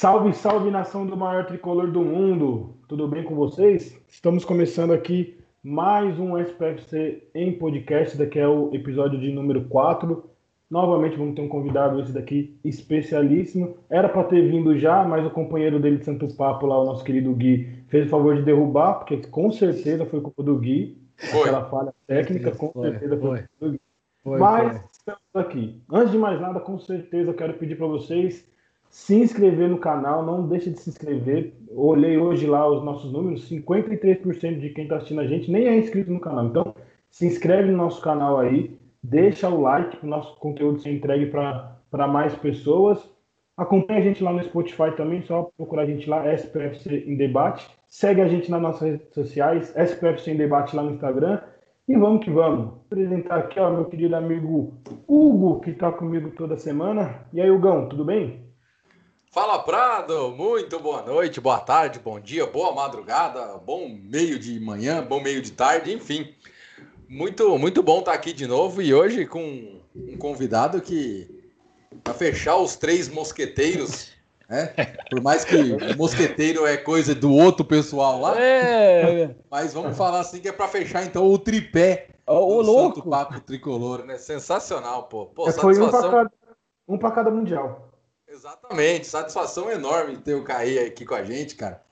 Salve, salve nação do maior tricolor do mundo! Tudo bem com vocês? Estamos começando aqui mais um SPFC em podcast, daqui é o episódio de número 4. Novamente vamos ter um convidado esse daqui especialíssimo. Era para ter vindo já, mas o companheiro dele de Santos Papo lá, o nosso querido Gui, fez o favor de derrubar, porque com certeza foi culpa do Gui. Foi. Aquela falha técnica, com foi, certeza foi, foi culpa do Gui. Foi, mas foi. estamos aqui. Antes de mais nada, com certeza eu quero pedir para vocês se inscrever no canal, não deixe de se inscrever. Olhei hoje lá os nossos números, 53% de quem está assistindo a gente nem é inscrito no canal. Então, se inscreve no nosso canal aí, deixa o like para o nosso conteúdo ser entregue para mais pessoas. Acompanhe a gente lá no Spotify também, só procurar a gente lá, SPFC em Debate. Segue a gente nas nossas redes sociais, SPFC em Debate lá no Instagram. E vamos que vamos. Vou apresentar aqui, ó, meu querido amigo Hugo, que está comigo toda semana. E aí, Hugão, tudo bem? Fala Prado, muito boa noite, boa tarde, bom dia, boa madrugada, bom meio de manhã, bom meio de tarde, enfim. Muito, muito bom estar aqui de novo e hoje com um convidado que para fechar os três mosqueteiros, né? Por mais que mosqueteiro é coisa do outro pessoal lá, é. mas vamos falar assim que é para fechar então o tripé o louco. Santo Papo Tricolor, né? Sensacional, pô. pô é, Foi um para cada, um cada mundial. Exatamente, satisfação enorme ter o Caí aqui com a gente, cara.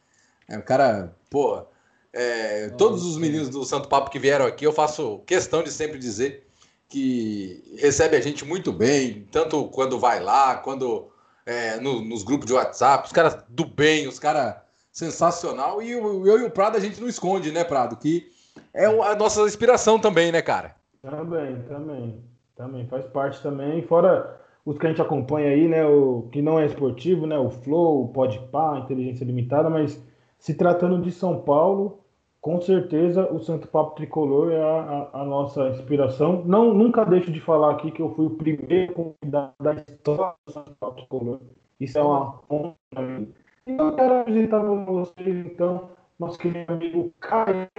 É um cara, pô, é, todos os meninos do Santo Papo que vieram aqui, eu faço questão de sempre dizer que recebe a gente muito bem, tanto quando vai lá, quando é, no, nos grupos de WhatsApp, os caras do bem, os caras sensacional. E eu, eu e o Prado a gente não esconde, né, Prado? Que é a nossa inspiração também, né, cara? Também, também. Também faz parte também. Fora os que a gente acompanha aí, né, o que não é esportivo, né, o Flow, o Podpah, Inteligência Limitada, mas se tratando de São Paulo, com certeza o Santo Papo Tricolor é a, a, a, nossa inspiração. Não, nunca deixo de falar aqui que eu fui o primeiro convidado da história do Santo Papo Tricolor. Isso é uma honra para mim. E eu quero apresentar para vocês, então, nosso querido amigo Caê,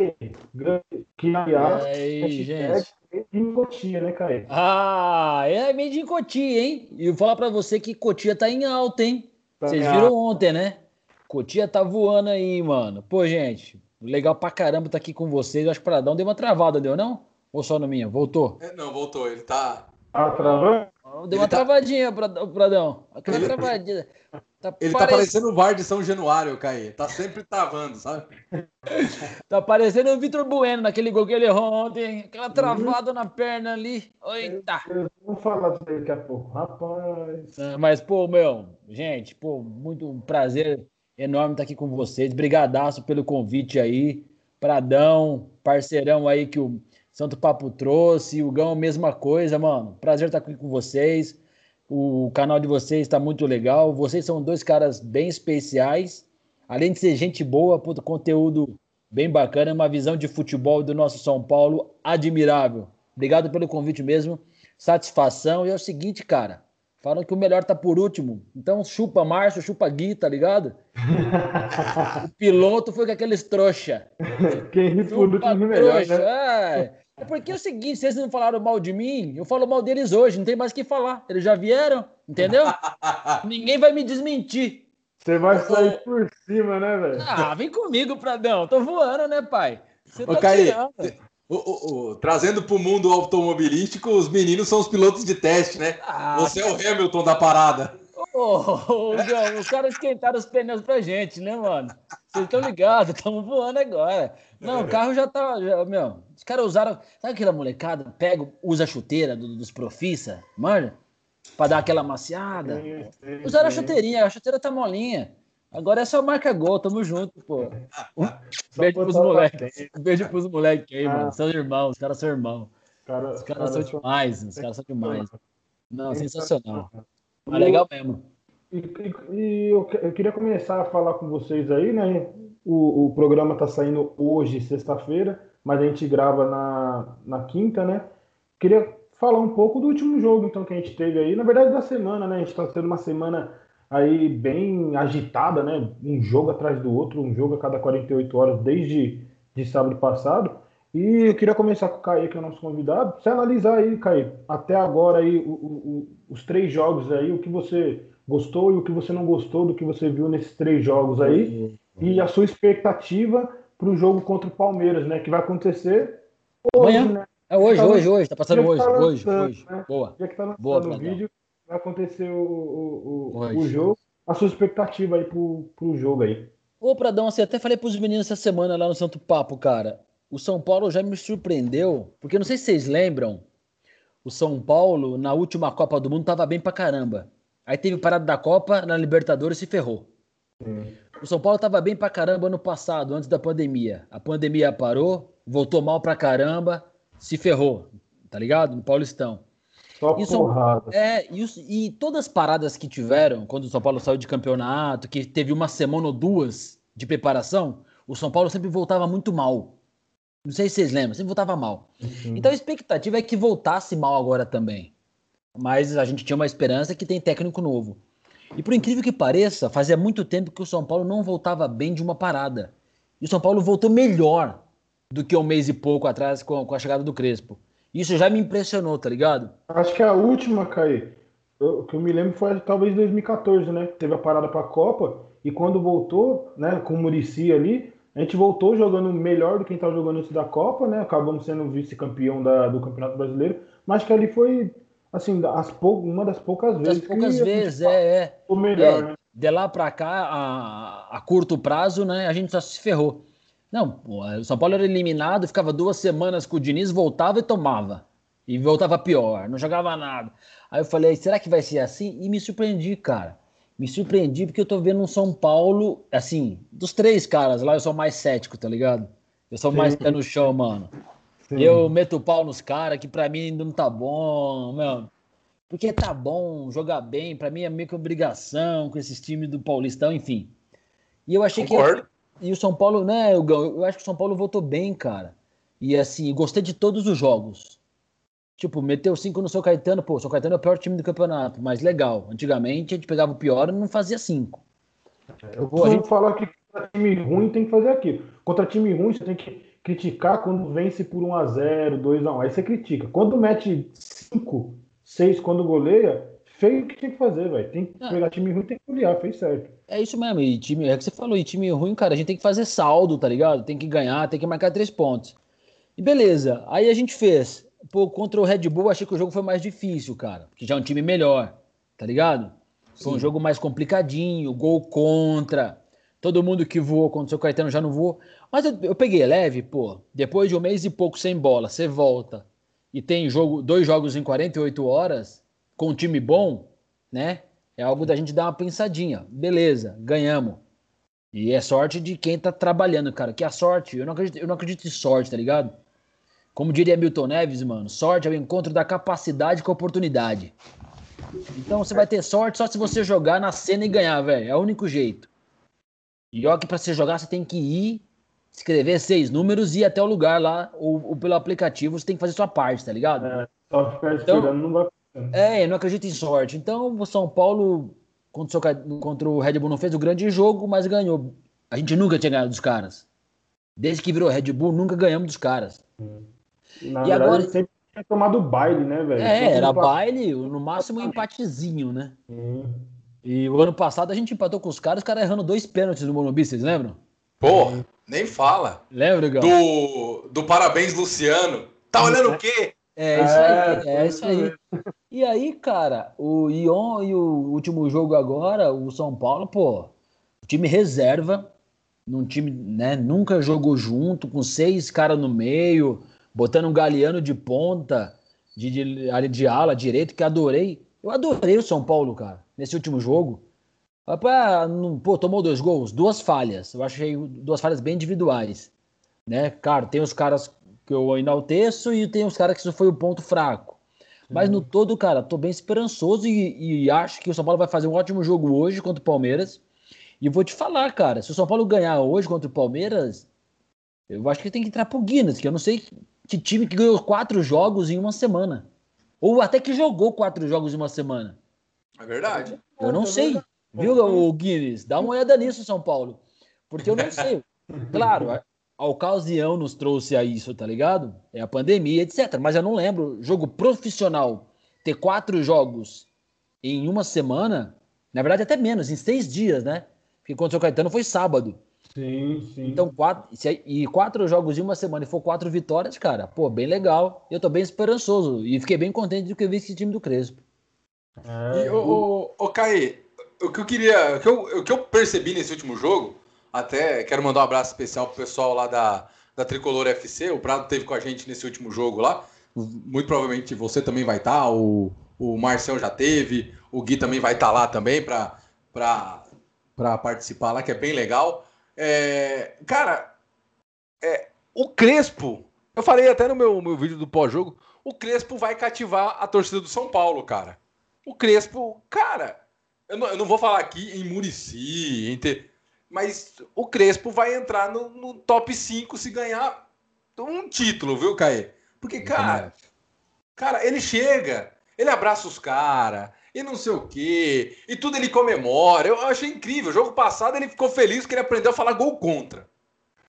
que aliás, é gente. Em Cotia, né, Caê? Ah, é meio de Cotia, hein? E eu vou falar pra você que Cotia tá em alta, hein? Tá Vocês viram ontem, né? Cotia tá voando aí, mano. Pô, gente, legal pra caramba estar tá aqui com vocês. Eu acho que o Pradão deu uma travada, deu não? Ou só no minha? Voltou? É, não, voltou. Ele tá. Ah, travando? Deu uma tá... travadinha, Pradão. Aquela ele... travadinha. Tá ele tá parecendo o VAR de São Januário, Caí. Tá sempre travando, sabe? tá parecendo o Vitor Bueno naquele gol que ele errou ontem. Aquela travada na perna ali. Eita! Vamos falar disso daqui a pouco. Rapaz. Ah, mas, pô, meu, gente, pô, muito um prazer enorme estar aqui com vocês. Brigadaço pelo convite aí. Pradão, parceirão aí que o Santo Papo trouxe. O Gão, mesma coisa, mano. Prazer estar aqui com vocês. O canal de vocês está muito legal. Vocês são dois caras bem especiais. Além de ser gente boa, puto, conteúdo bem bacana, uma visão de futebol do nosso São Paulo admirável. Obrigado pelo convite mesmo. Satisfação. E é o seguinte, cara. Falam que o melhor tá por último. Então chupa Márcio, chupa Gui, tá ligado? o piloto foi com aqueles trouxa. Quem ri por último é melhor, né? É. É porque é o seguinte, se eles não falaram mal de mim, eu falo mal deles hoje, não tem mais o que falar. Eles já vieram, entendeu? Ninguém vai me desmentir. Você vai sair por cima, né, velho? Ah, vem comigo, Pradão. Tô voando, né, pai? Você tá Caí, o, o, o, trazendo para o mundo automobilístico, os meninos são os pilotos de teste, né? Ah, Você é o Hamilton da parada. Ô, os caras esquentaram os pneus pra gente, né, mano? Vocês estão ligados, estamos voando agora. Não, o carro já tá. Já, meu, os caras usaram. Sabe aquela molecada? Pega, usa a chuteira do, dos profissa, manja? Pra dar aquela maciada. Usaram a chuteirinha, a chuteira tá molinha. Agora é só marca gol, tamo junto, pô. Um beijo pros moleques. Beijo pros moleques aí, mano. São irmãos, os caras são irmãos. Os caras cara, são demais, os caras são demais. Não, sensacional. Mas legal mesmo. E, e, e eu, eu, queria começar a falar com vocês aí, né? O, o programa está saindo hoje, sexta-feira, mas a gente grava na, na quinta, né? Queria falar um pouco do último jogo, então, que a gente teve aí. Na verdade, da semana, né? A gente está tendo uma semana aí bem agitada, né? Um jogo atrás do outro, um jogo a cada 48 horas, desde de sábado passado. E eu queria começar com o Caí, que é o nosso convidado. Você analisar aí, Caí, até agora aí o, o, os três jogos aí, o que você gostou e o que você não gostou do que você viu nesses três jogos aí, e a sua expectativa para o jogo contra o Palmeiras, né? Que vai acontecer hoje, Amanhã. né? É hoje, tá hoje, hoje, tá passando hoje, tá hoje, hoje. Né? Boa. Já que tá lançando Boa, o vídeo, vai acontecer o, o, o, o jogo. A sua expectativa aí pro, pro jogo aí. Ô, Pradão, assim, até falei pros meninos essa semana lá no Santo Papo, cara. O São Paulo já me surpreendeu, porque não sei se vocês lembram, o São Paulo, na última Copa do Mundo, tava bem pra caramba. Aí teve parada da Copa, na Libertadores se ferrou. Hum. O São Paulo tava bem pra caramba ano passado, antes da pandemia. A pandemia parou, voltou mal pra caramba, se ferrou, tá ligado? No Paulistão. Só e porrada. É, e, e, todas as paradas que tiveram, quando o São Paulo saiu de campeonato, que teve uma semana ou duas de preparação, o São Paulo sempre voltava muito mal. Não sei se vocês lembram, sempre voltava mal. Uhum. Então a expectativa é que voltasse mal agora também. Mas a gente tinha uma esperança que tem técnico novo. E por incrível que pareça, fazia muito tempo que o São Paulo não voltava bem de uma parada. E o São Paulo voltou melhor do que um mês e pouco atrás com, com a chegada do Crespo. Isso já me impressionou, tá ligado? Acho que a última, Caí, o que eu me lembro foi talvez 2014, né? Teve a parada pra Copa e quando voltou, né, com o Murici ali, a gente voltou jogando melhor do que estava jogando antes da Copa, né? Acabamos sendo vice-campeão do Campeonato Brasileiro, mas que ali foi, assim, as pou... uma das poucas vezes. Das poucas vezes, é, é. O melhor, é, né? De lá para cá, a, a curto prazo, né, a gente só se ferrou. Não, o São Paulo era eliminado, ficava duas semanas com o Diniz, voltava e tomava. E voltava pior, não jogava nada. Aí eu falei, será que vai ser assim? E me surpreendi, cara. Me surpreendi porque eu tô vendo um São Paulo, assim, dos três caras lá, eu sou mais cético, tá ligado? Eu sou Sim. mais pé no chão, mano. Sim. Eu meto o pau nos caras, que pra mim não tá bom, meu. Porque tá bom jogar bem, pra mim é meio que obrigação com esses times do Paulistão, enfim. E eu achei Concordo. que. E o São Paulo, né, eu, eu acho que o São Paulo votou bem, cara. E assim, gostei de todos os jogos. Tipo, meteu cinco no São Caetano, pô, o São Caetano é o pior time do campeonato, mas legal. Antigamente a gente pegava o pior e não fazia cinco. Eu vou gente falar que contra time ruim tem que fazer aquilo. Contra time ruim você tem que criticar quando vence por 1 a 0 2 a 1 Aí você critica. Quando mete 5, 6 quando goleia, feio o que tem que fazer, velho. Tem que ah. pegar time ruim, tem que golear, fez certo. É isso mesmo, e time, é que você falou, e time ruim, cara, a gente tem que fazer saldo, tá ligado? Tem que ganhar, tem que marcar três pontos. E beleza, aí a gente fez. Pô, contra o Red Bull, achei que o jogo foi mais difícil, cara, porque já é um time melhor, tá ligado? Foi Sim. um jogo mais complicadinho, gol contra. Todo mundo que voou contra o seu Caetano já não voou. Mas eu, eu peguei leve, pô. Depois de um mês e pouco sem bola, você volta e tem jogo, dois jogos em 48 horas, com um time bom, né? É algo da gente dar uma pensadinha. Beleza, ganhamos. E é sorte de quem tá trabalhando, cara. Que a sorte, eu não acredito, eu não acredito em sorte, tá ligado? Como diria Milton Neves, mano, sorte é o encontro da capacidade com a oportunidade. Então você vai ter sorte só se você jogar na cena e ganhar, velho. É o único jeito. E ó que pra você jogar você tem que ir, escrever seis números e ir até o lugar lá, ou, ou pelo aplicativo, você tem que fazer sua parte, tá ligado? É, só ficar então, esperando não vai é, eu não acredito em sorte. Então, o São Paulo contra o, contra o Red Bull não fez o grande jogo, mas ganhou. A gente nunca tinha ganhado dos caras. Desde que virou Red Bull, nunca ganhamos dos caras. Na e verdade, agora sempre tinha tomado baile, né, velho? É, era baile, no máximo um empatezinho, né? Hum. E o ano passado a gente empatou com os caras, os caras errando dois pênaltis no Morumbi, vocês lembram? Pô, nem fala. Lembra, Gão? Do, do parabéns, Luciano. Tá olhando o quê? É isso aí, é, é isso aí. E aí, cara, o Ion e o último jogo agora, o São Paulo, pô, time reserva, num time, né, nunca jogou junto, com seis caras no meio, botando um galeano de ponta, de, de, de ala direito, que adorei. Eu adorei o São Paulo, cara, nesse último jogo. Pô, tomou dois gols, duas falhas. Eu achei duas falhas bem individuais. Né? Cara, tem os caras que eu enalteço e tem os caras que isso foi o ponto fraco. Mas no todo, cara, tô bem esperançoso e, e, acho que o São Paulo vai fazer um ótimo jogo hoje contra o Palmeiras. E vou te falar, cara, se o São Paulo ganhar hoje contra o Palmeiras, eu acho que tem que entrar pro Guinness, que eu não sei que time que ganhou quatro jogos em uma semana. Ou até que jogou quatro jogos em uma semana. É verdade. Eu não é sei. Viu, o Guinness? Dá uma olhada nisso, São Paulo. Porque eu não sei. Claro, a ocasião nos trouxe a isso, tá ligado? É a pandemia, etc. Mas eu não lembro, jogo profissional, ter quatro jogos em uma semana, na verdade até menos, em seis dias, né? Porque contra o Caetano foi sábado. Sim, sim. Então, quatro, e quatro jogos em uma semana e for quatro vitórias, cara, pô, bem legal. Eu tô bem esperançoso e fiquei bem contente do que eu vi esse time do Crespo. É, e, o, o, o Caí, o que eu queria, o que eu, o que eu percebi nesse último jogo, até quero mandar um abraço especial pro pessoal lá da, da Tricolor FC, o Prado teve com a gente nesse último jogo lá, muito provavelmente você também vai estar, tá, o, o Marcel já teve, o Gui também vai estar tá lá também para participar lá, que é bem legal. É, cara, é, o Crespo, eu falei até no meu, meu vídeo do pós-jogo, o Crespo vai cativar a torcida do São Paulo, cara. O Crespo, cara, eu não, eu não vou falar aqui em Murici, mas o Crespo vai entrar no, no, top 5 se ganhar um título, viu, Caê? Porque, cara, cara, ele chega, ele abraça os caras, e não sei o quê, e tudo ele comemora. Eu achei incrível. O jogo passado ele ficou feliz que ele aprendeu a falar gol contra.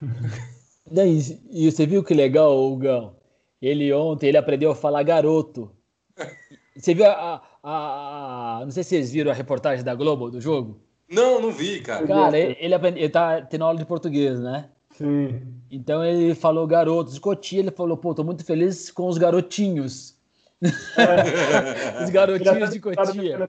E, e você viu que legal, Gão? Ele ontem ele aprendeu a falar garoto. Você viu a, a, a, Não sei se vocês viram a reportagem da Globo do jogo. Não, não vi, cara. Cara, ele, ele, aprende, ele tá tendo aula de português, né? Sim. Então ele falou garotos. Escotia, ele falou, pô, tô muito feliz com os garotinhos. É. Os garotinhos de Cotia.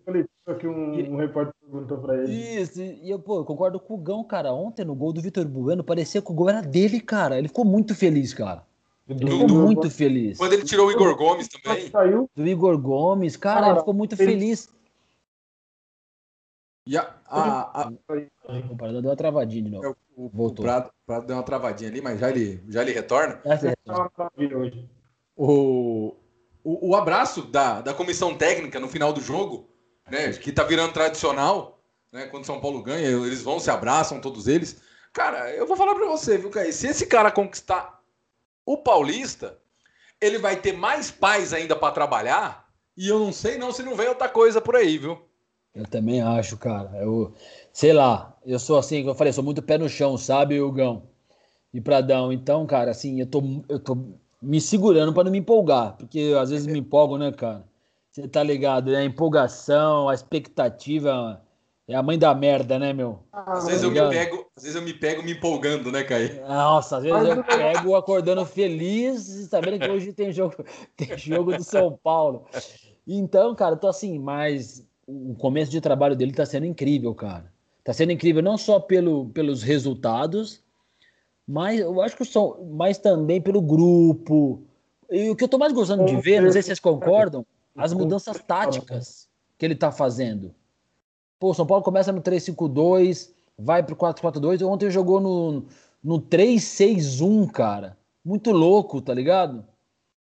Que um, um repórter perguntou pra ele. Isso, e eu, pô, eu concordo com o Gão, cara. Ontem no gol do Vitor Bueno, parecia que o gol era dele, cara. Ele ficou muito feliz, cara. Ele ficou muito feliz. Quando ele tirou o Igor Gomes também. Saiu. Do Igor Gomes, cara, ele ficou muito feliz. E a, a, a... O Parador deu uma travadinha de novo. É, o, Voltou. O Prado, Prado, deu uma travadinha ali, mas já ele, já ele retorna. É, o, o, o, abraço da, da comissão técnica no final do jogo, né, que tá virando tradicional, né, quando São Paulo ganha, eles vão, se abraçam, todos eles. Cara, eu vou falar para você, viu, Caí? Se esse cara conquistar o Paulista, ele vai ter mais paz ainda para trabalhar, e eu não sei não se não vem outra coisa por aí, viu? Eu também acho, cara. Eu, sei lá, eu sou assim, eu falei, sou muito pé no chão, sabe, Hugão? E Pradão. Então, cara, assim, eu tô, eu tô me segurando para não me empolgar, porque às vezes me empolgo, né, cara? Você tá ligado, né? A empolgação, a expectativa é a mãe da merda, né, meu? Às vezes, tá eu me pego, às vezes eu me pego me empolgando, né, Caí? Nossa, às vezes eu pego acordando feliz, sabendo que hoje tem jogo, tem jogo do São Paulo. Então, cara, eu tô assim, mas o começo de trabalho dele tá sendo incrível, cara. Tá sendo incrível não só pelo, pelos resultados, mas eu acho que são, mas também pelo grupo. E o que eu tô mais gostando de ver, não sei se vocês concordam, as mudanças táticas que ele tá fazendo. Pô, o São Paulo começa no 3-5-2, vai pro 4-4-2, ontem jogou no, no 3-6-1, cara. Muito louco, tá ligado?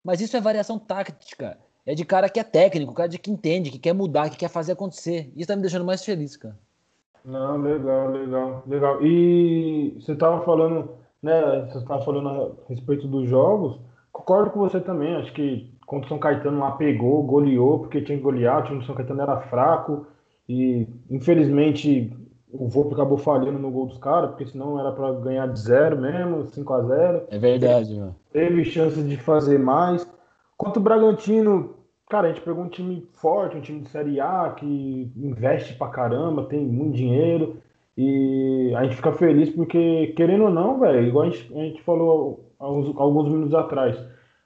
Mas isso é variação tática. É de cara que é técnico, cara de que entende, que quer mudar, que quer fazer acontecer. Isso tá me deixando mais feliz, cara. Não, legal, legal, legal. E você tava falando, né? Você tava falando a respeito dos jogos. Concordo com você também. Acho que contra o São Caetano lá pegou, goleou, porque tinha que golear. O time do São Caetano era fraco. E infelizmente o Volpe acabou falhando no gol dos caras, porque senão era para ganhar de zero mesmo, 5 a 0 É verdade, mano. Teve chance de fazer mais. Quanto o Bragantino, cara, a gente pegou um time forte, um time de Série A que investe pra caramba, tem muito dinheiro. E a gente fica feliz porque, querendo ou não, velho, igual a gente, a gente falou alguns, alguns minutos atrás,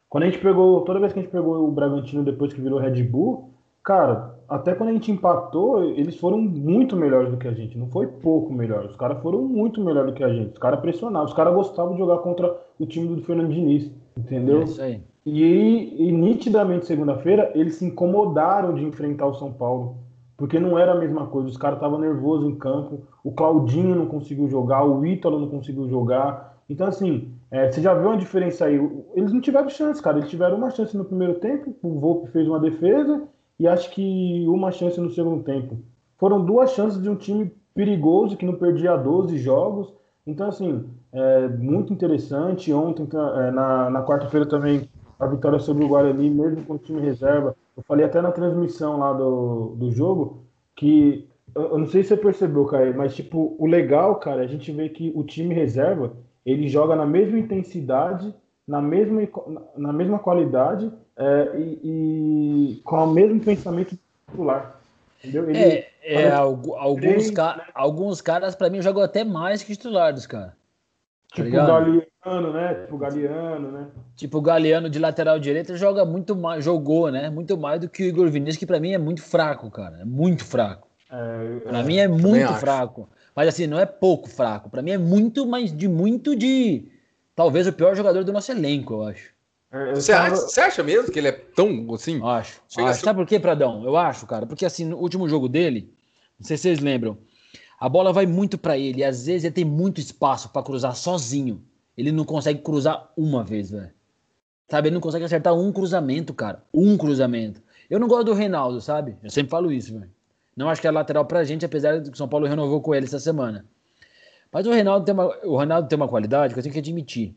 quando a gente pegou, toda vez que a gente pegou o Bragantino depois que virou Red Bull, cara, até quando a gente empatou, eles foram muito melhores do que a gente. Não foi pouco melhor. Os caras foram muito melhores do que a gente. Os caras pressionavam. Os caras gostavam de jogar contra o time do Fernando Diniz. Entendeu? É isso aí. E, e nitidamente, segunda-feira, eles se incomodaram de enfrentar o São Paulo. Porque não era a mesma coisa. Os caras estavam nervosos em campo. O Claudinho não conseguiu jogar. O Ítalo não conseguiu jogar. Então, assim, é, você já viu uma diferença aí. Eles não tiveram chance, cara. Eles tiveram uma chance no primeiro tempo. O Volpe fez uma defesa e acho que uma chance no segundo tempo. Foram duas chances de um time perigoso que não perdia 12 jogos. Então, assim, é muito interessante. Ontem, é, na, na quarta-feira também, a vitória sobre o Guarani, mesmo com o time reserva. Eu falei até na transmissão lá do, do jogo que eu não sei se você percebeu, cara, mas tipo, o legal, cara, a gente vê que o time reserva, ele joga na mesma intensidade, na mesma, na mesma qualidade é, e, e, com o mesmo pensamento titular. Entendeu? Ele, é, é alguns, ca né? alguns caras, para mim, jogam até mais que titulares, cara. Tá tipo o Galeano, né? Tipo o Galeano, né? Tipo o Galeano de lateral direita joga muito mais, jogou, né? Muito mais do que o Igor Vinícius, que para mim é muito fraco, cara. É muito fraco. É, para é, mim é muito fraco. Mas assim, não é pouco fraco. Para mim é muito, mas de muito de. Talvez o pior jogador do nosso elenco, eu acho. É, você, tava... acha, você acha mesmo que ele é tão assim? Acho. acho. Sabe por quê, Pradão? Eu acho, cara. Porque assim, no último jogo dele, não sei se vocês lembram, a bola vai muito para ele. E às vezes ele tem muito espaço para cruzar sozinho. Ele não consegue cruzar uma vez, velho. Sabe? Ele não consegue acertar um cruzamento, cara. Um cruzamento. Eu não gosto do Reinaldo, sabe? Eu sempre falo isso, velho. Não acho que é lateral pra gente, apesar de que o São Paulo renovou com ele essa semana. Mas o Reinaldo tem uma, o Reinaldo tem uma qualidade que eu tenho que admitir.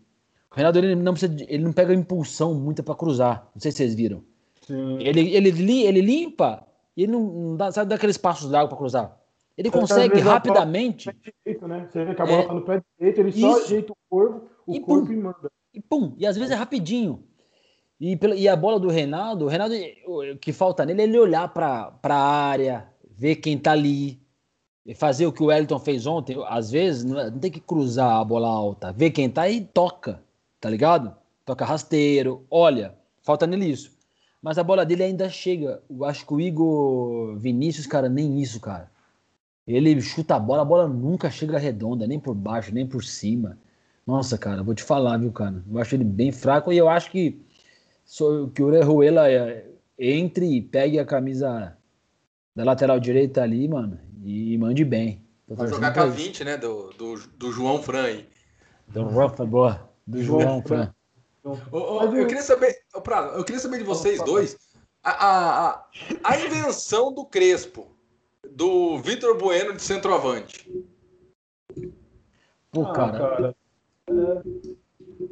O Reinaldo ele não, precisa, ele não pega impulsão muita para cruzar. Não sei se vocês viram. Sim. Ele, ele, ele limpa e ele não, não dá, sabe, daqueles passos d'água para cruzar. Ele consegue rapidamente. Direito, né? Você vê que a bola é, tá no pé direito, ele isso. só ajeita o corpo, o e corpo pum, e manda. E pum, e às vezes é rapidinho. E, e a bola do Reinaldo, o Reinaldo, o que falta nele é ele olhar para a área, ver quem tá ali, fazer o que o Wellington fez ontem. Às vezes não, é, não tem que cruzar a bola alta, ver quem tá e toca, tá ligado? Toca rasteiro, olha, falta nele isso. Mas a bola dele ainda chega. Eu acho que o Igor Vinícius, cara, nem isso, cara. Ele chuta a bola, a bola nunca chega redonda, nem por baixo, nem por cima. Nossa, cara, vou te falar, viu, cara? Eu acho ele bem fraco e eu acho que, que o Orejuela é, entre e pegue a camisa da lateral direita ali, mano, e mande bem. Vai jogar com a 20, né? Do, do, do João Fran aí. Do Rafa, boa. Do João, Fran. eu queria saber, eu queria saber de vocês dois a, a, a invenção do Crespo do Vitor Bueno de centroavante. Pô, ah, cara. cara é...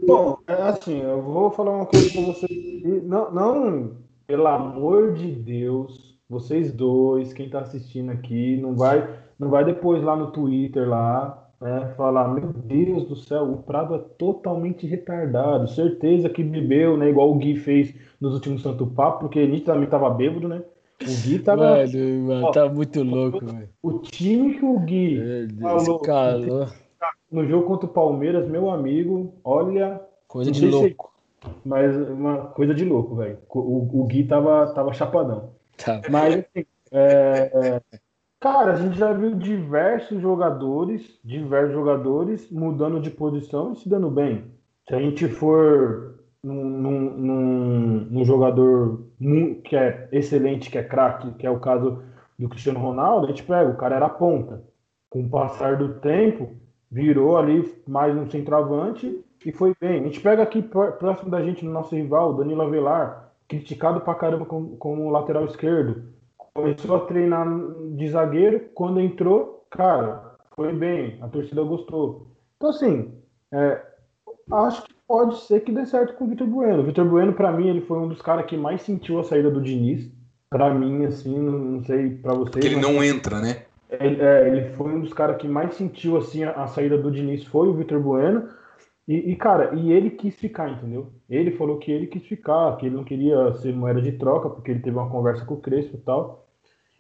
Bom, é assim, eu vou falar uma coisa com vocês. Não, não, pelo amor de Deus, vocês dois, quem tá assistindo aqui, não vai, não vai depois lá no Twitter lá, né, falar, meu Deus do céu, o Prado é totalmente retardado, certeza que bebeu, né, igual o Gui fez nos últimos Santo Papo, porque também tava bêbado, né? O Gui tava. Mano, mano ó, tá muito louco, velho. O time que o Gui falou calou. no jogo contra o Palmeiras, meu amigo, olha. Coisa de louco. Se, mas uma coisa de louco, velho. O, o Gui tava, tava chapadão. Tá. Mas, assim, é, é, cara, a gente já viu diversos jogadores, diversos jogadores mudando de posição e se dando bem. Se a gente for num, num, num jogador que é excelente, que é craque, que é o caso do Cristiano Ronaldo, a gente pega, o cara era ponta. Com o passar do tempo, virou ali mais um centroavante e foi bem. A gente pega aqui próximo da gente, no nosso rival, Danilo Avelar, criticado pra caramba como, como lateral esquerdo. Começou a treinar de zagueiro, quando entrou, cara, foi bem, a torcida gostou. Então, assim, é, acho que pode ser que dê certo com o Vitor Bueno. O Vitor Bueno, para mim, ele foi um dos caras que mais sentiu a saída do Diniz. Para mim, assim, não sei para vocês. Porque ele não entra, né? Ele, é, ele foi um dos caras que mais sentiu assim a, a saída do Diniz foi o Vitor Bueno. E, e, cara, e ele quis ficar, entendeu? Ele falou que ele quis ficar, que ele não queria ser moeda de troca, porque ele teve uma conversa com o Crespo e tal.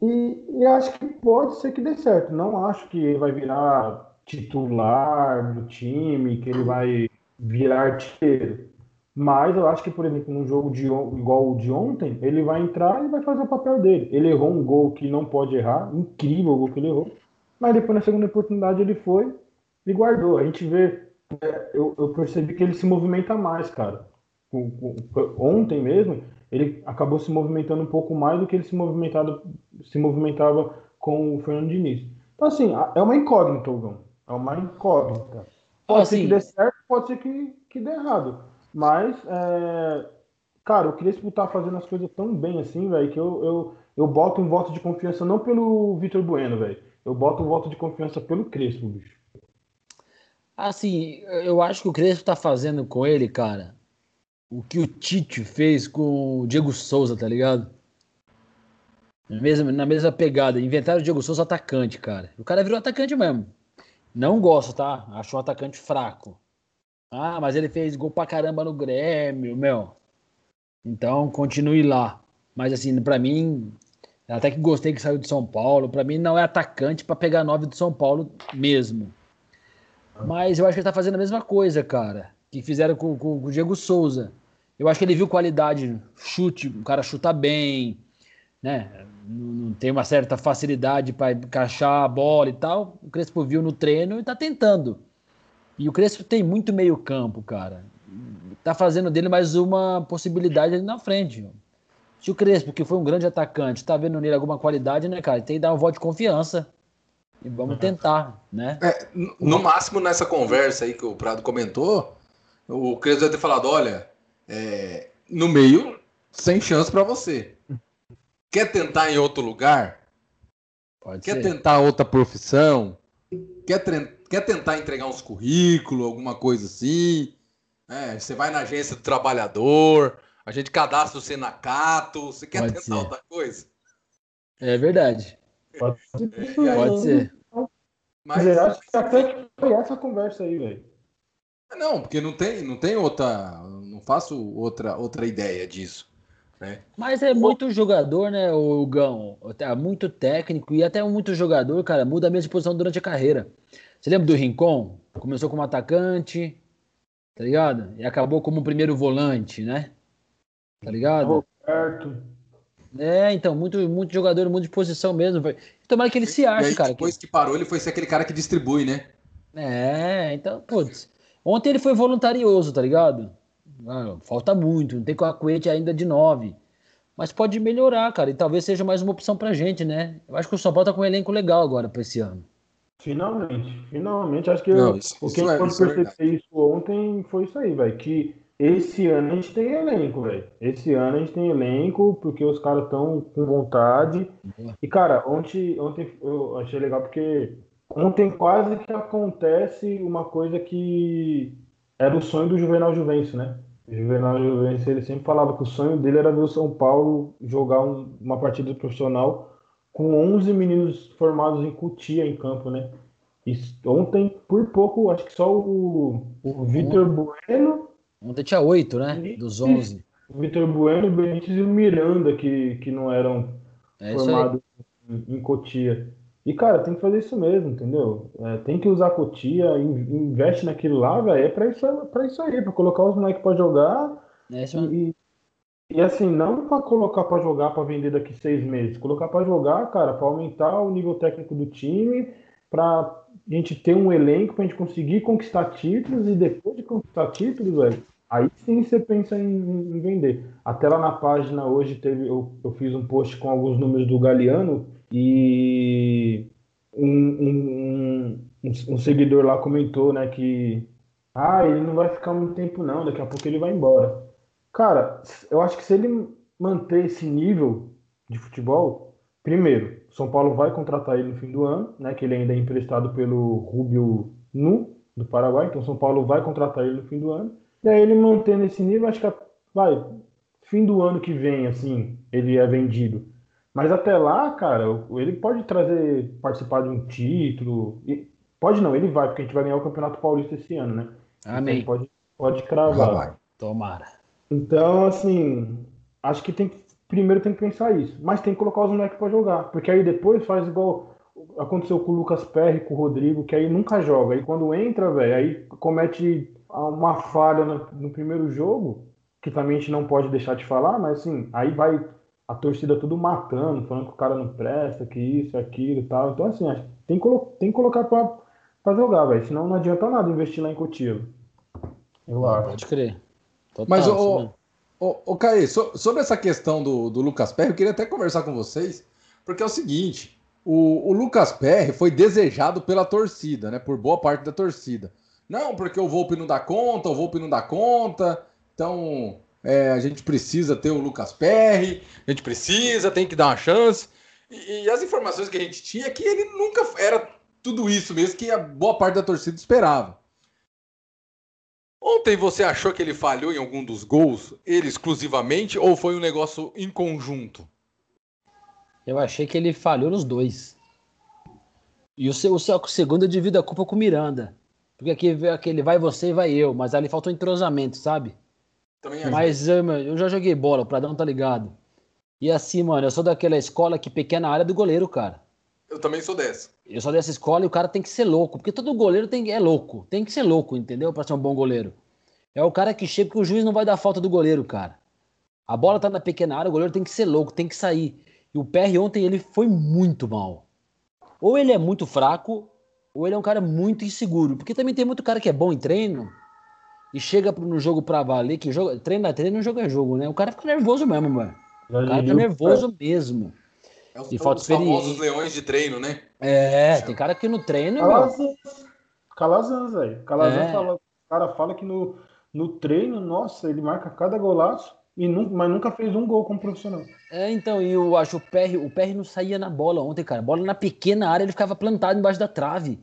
E, e acho que pode ser que dê certo. Não acho que ele vai virar titular do time, que ele vai virar artilheiro. Mas eu acho que, por exemplo, num jogo de, igual o de ontem, ele vai entrar e vai fazer o papel dele. Ele errou um gol que não pode errar, incrível o gol que ele errou. Mas depois, na segunda oportunidade, ele foi e guardou. A gente vê, é, eu, eu, percebi que ele se movimenta mais, cara. Ontem mesmo, ele acabou se movimentando um pouco mais do que ele se, movimentado, se movimentava com o Fernando Diniz. Então, assim, é uma incógnita, Gão. É uma incógnita. Pode assim, ser que dê certo, pode ser que, que dê errado. Mas, é, cara, o Crespo tá fazendo as coisas tão bem assim, velho, que eu, eu, eu boto um voto de confiança não pelo Vitor Bueno, velho. Eu boto um voto de confiança pelo Crespo, bicho. Assim, eu acho que o Crespo tá fazendo com ele, cara, o que o Tite fez com o Diego Souza, tá ligado? Na mesma, na mesma pegada. Inventaram o Diego Souza atacante, cara. O cara virou atacante mesmo. Não gosto, tá? Acho um atacante fraco. Ah, mas ele fez gol pra caramba no Grêmio, meu. Então, continue lá. Mas, assim, para mim, até que gostei que saiu de São Paulo. Para mim, não é atacante para pegar nove do São Paulo mesmo. Mas eu acho que ele tá fazendo a mesma coisa, cara. Que fizeram com, com, com o Diego Souza. Eu acho que ele viu qualidade, chute, o cara chuta bem, né? Não, tem uma certa facilidade para encaixar a bola e tal. O Crespo viu no treino e tá tentando. E o Crespo tem muito meio campo, cara. Tá fazendo dele mais uma possibilidade ali na frente. Se o Crespo, que foi um grande atacante, tá vendo nele alguma qualidade, né, cara? Tem que dar um voto de confiança. E vamos uhum. tentar, né? É, no máximo, nessa conversa aí que o Prado comentou, o Crespo deve ter falado: olha, é, no meio, sem chance para você. Quer tentar em outro lugar? Pode Quer ser. tentar outra profissão? Quer, quer tentar entregar uns currículos, alguma coisa assim? É, você vai na agência do trabalhador, a gente cadastra você na Cato, você quer Pode tentar ser. outra coisa? É verdade. Pode ser. Pode ser. Mas eu acho que até foi essa conversa aí, velho. Não, porque não tem, não tem outra. Não faço outra, outra ideia disso. Né? Mas é muito jogador, né, o Gão? É muito técnico e até muito jogador, cara, muda a mesma posição durante a carreira. Você lembra do Rincon? Começou como atacante, tá ligado? E acabou como primeiro volante, né? Tá ligado? Roberto. É, então, muito, muito jogador, muito de posição mesmo. Tomara que ele se ache, aí, cara. Depois que... que parou, ele foi ser aquele cara que distribui, né? É, então, putz. Ontem ele foi voluntarioso, tá ligado? Ah, falta muito, não tem coacuete ainda de 9. Mas pode melhorar, cara, e talvez seja mais uma opção pra gente, né? Eu acho que o São Paulo tá com um elenco legal agora pra esse ano. Finalmente, finalmente. Acho que não, isso, o que a gente pode perceber é isso ontem foi isso aí, velho. Que esse ano a gente tem elenco, velho. Esse ano a gente tem elenco porque os caras estão com vontade. Uhum. E, cara, ontem, ontem eu achei legal porque ontem quase que acontece uma coisa que era o sonho do Juvenal Juvencio, né? O Juvenal Juvencio, ele sempre falava que o sonho dele era ver o São Paulo jogar um, uma partida profissional com 11 meninos formados em Cutia em campo, né? E ontem, por pouco, acho que só o, o Vitor Bueno. Ontem tinha oito, né? Dos 11. O Vitor Bueno, o Benítez e o Miranda, que, que não eram é formados em, em Cotia. E, cara, tem que fazer isso mesmo, entendeu? É, tem que usar a Cotia, investe naquilo lá, velho. É pra isso, pra isso aí, pra colocar os moleques pra jogar. É e, e assim, não para colocar para jogar para vender daqui seis meses, colocar para jogar, cara, para aumentar o nível técnico do time, para a gente ter um elenco para a gente conseguir conquistar títulos e depois de conquistar títulos, velho, aí sim você pensa em, em, vender. Até lá na página hoje teve, eu, eu fiz um post com alguns números do Galeano e um, um, um, um, seguidor lá comentou, né, que ah, ele não vai ficar muito tempo não, daqui a pouco ele vai embora. Cara, eu acho que se ele manter esse nível de futebol, primeiro, São Paulo vai contratar ele no fim do ano, né, que ele ainda é emprestado pelo Rubio Nu, do Paraguai, então São Paulo vai contratar ele no fim do ano. E aí ele mantendo esse nível, acho que vai, fim do ano que vem, assim, ele é vendido. Mas até lá, cara, ele pode trazer, participar de um título. Pode não, ele vai, porque a gente vai ganhar o Campeonato Paulista esse ano, né? Amém. Então pode, pode cravar. Tomara. Então, assim, acho que tem que, primeiro tem que pensar isso. Mas tem que colocar os moleques para jogar. Porque aí depois faz igual aconteceu com o Lucas Perry, com o Rodrigo, que aí nunca joga. Aí quando entra, velho, aí comete uma falha no, no, primeiro jogo, que também a gente não pode deixar de falar, mas assim, aí vai a torcida tudo matando, falando que o cara não presta, que isso, aquilo e tal. Então, assim, acho, tem, que, tem que colocar pra, pra jogar, velho. Senão não adianta nada investir lá em Cotivo. Eu acho. Pode crer. Total, Mas, o, o, o Caí, so, sobre essa questão do, do Lucas Perry, eu queria até conversar com vocês, porque é o seguinte: o, o Lucas Perry foi desejado pela torcida, né? Por boa parte da torcida. Não, porque o Volpe não dá conta, o Volpe não dá conta, então é, a gente precisa ter o Lucas Perry, a gente precisa, tem que dar uma chance. E, e, as informações que a gente tinha é que ele nunca era tudo isso mesmo que a boa parte da torcida esperava. Ontem você achou que ele falhou em algum dos gols, ele exclusivamente, ou foi um negócio em conjunto? Eu achei que ele falhou nos dois. E o, seu, o, seu, o segundo eu divido a culpa com o Miranda. Porque aqui, aquele vai você e vai eu, mas ali faltou entrosamento, sabe? Também mas eu, eu já joguei bola, o Pradão tá ligado. E assim, mano, eu sou daquela escola que pequena área do goleiro, cara. Eu também sou dessa. Eu sou dessa escola e o cara tem que ser louco, porque todo goleiro tem, é louco, tem que ser louco, entendeu? Pra ser um bom goleiro. É o cara que chega que o juiz não vai dar falta do goleiro, cara. A bola tá na pequena área, o goleiro tem que ser louco, tem que sair. E o PR ontem ele foi muito mal. Ou ele é muito fraco, ou ele é um cara muito inseguro. Porque também tem muito cara que é bom em treino e chega no jogo pra valer, que joga, treino é treino, jogo é jogo, né? O cara fica nervoso mesmo, mano. O cara tá nervoso mesmo. É os, e falta os famosos leões de treino, né? É, tem cara que no treino. Calazans, Calazans velho. Calazans é. fala, o cara fala que no, no treino, nossa, ele marca cada golaço, e nunca, mas nunca fez um gol como profissional. É, então, e eu acho o PR, o PR não saía na bola ontem, cara. Bola na pequena área, ele ficava plantado embaixo da trave.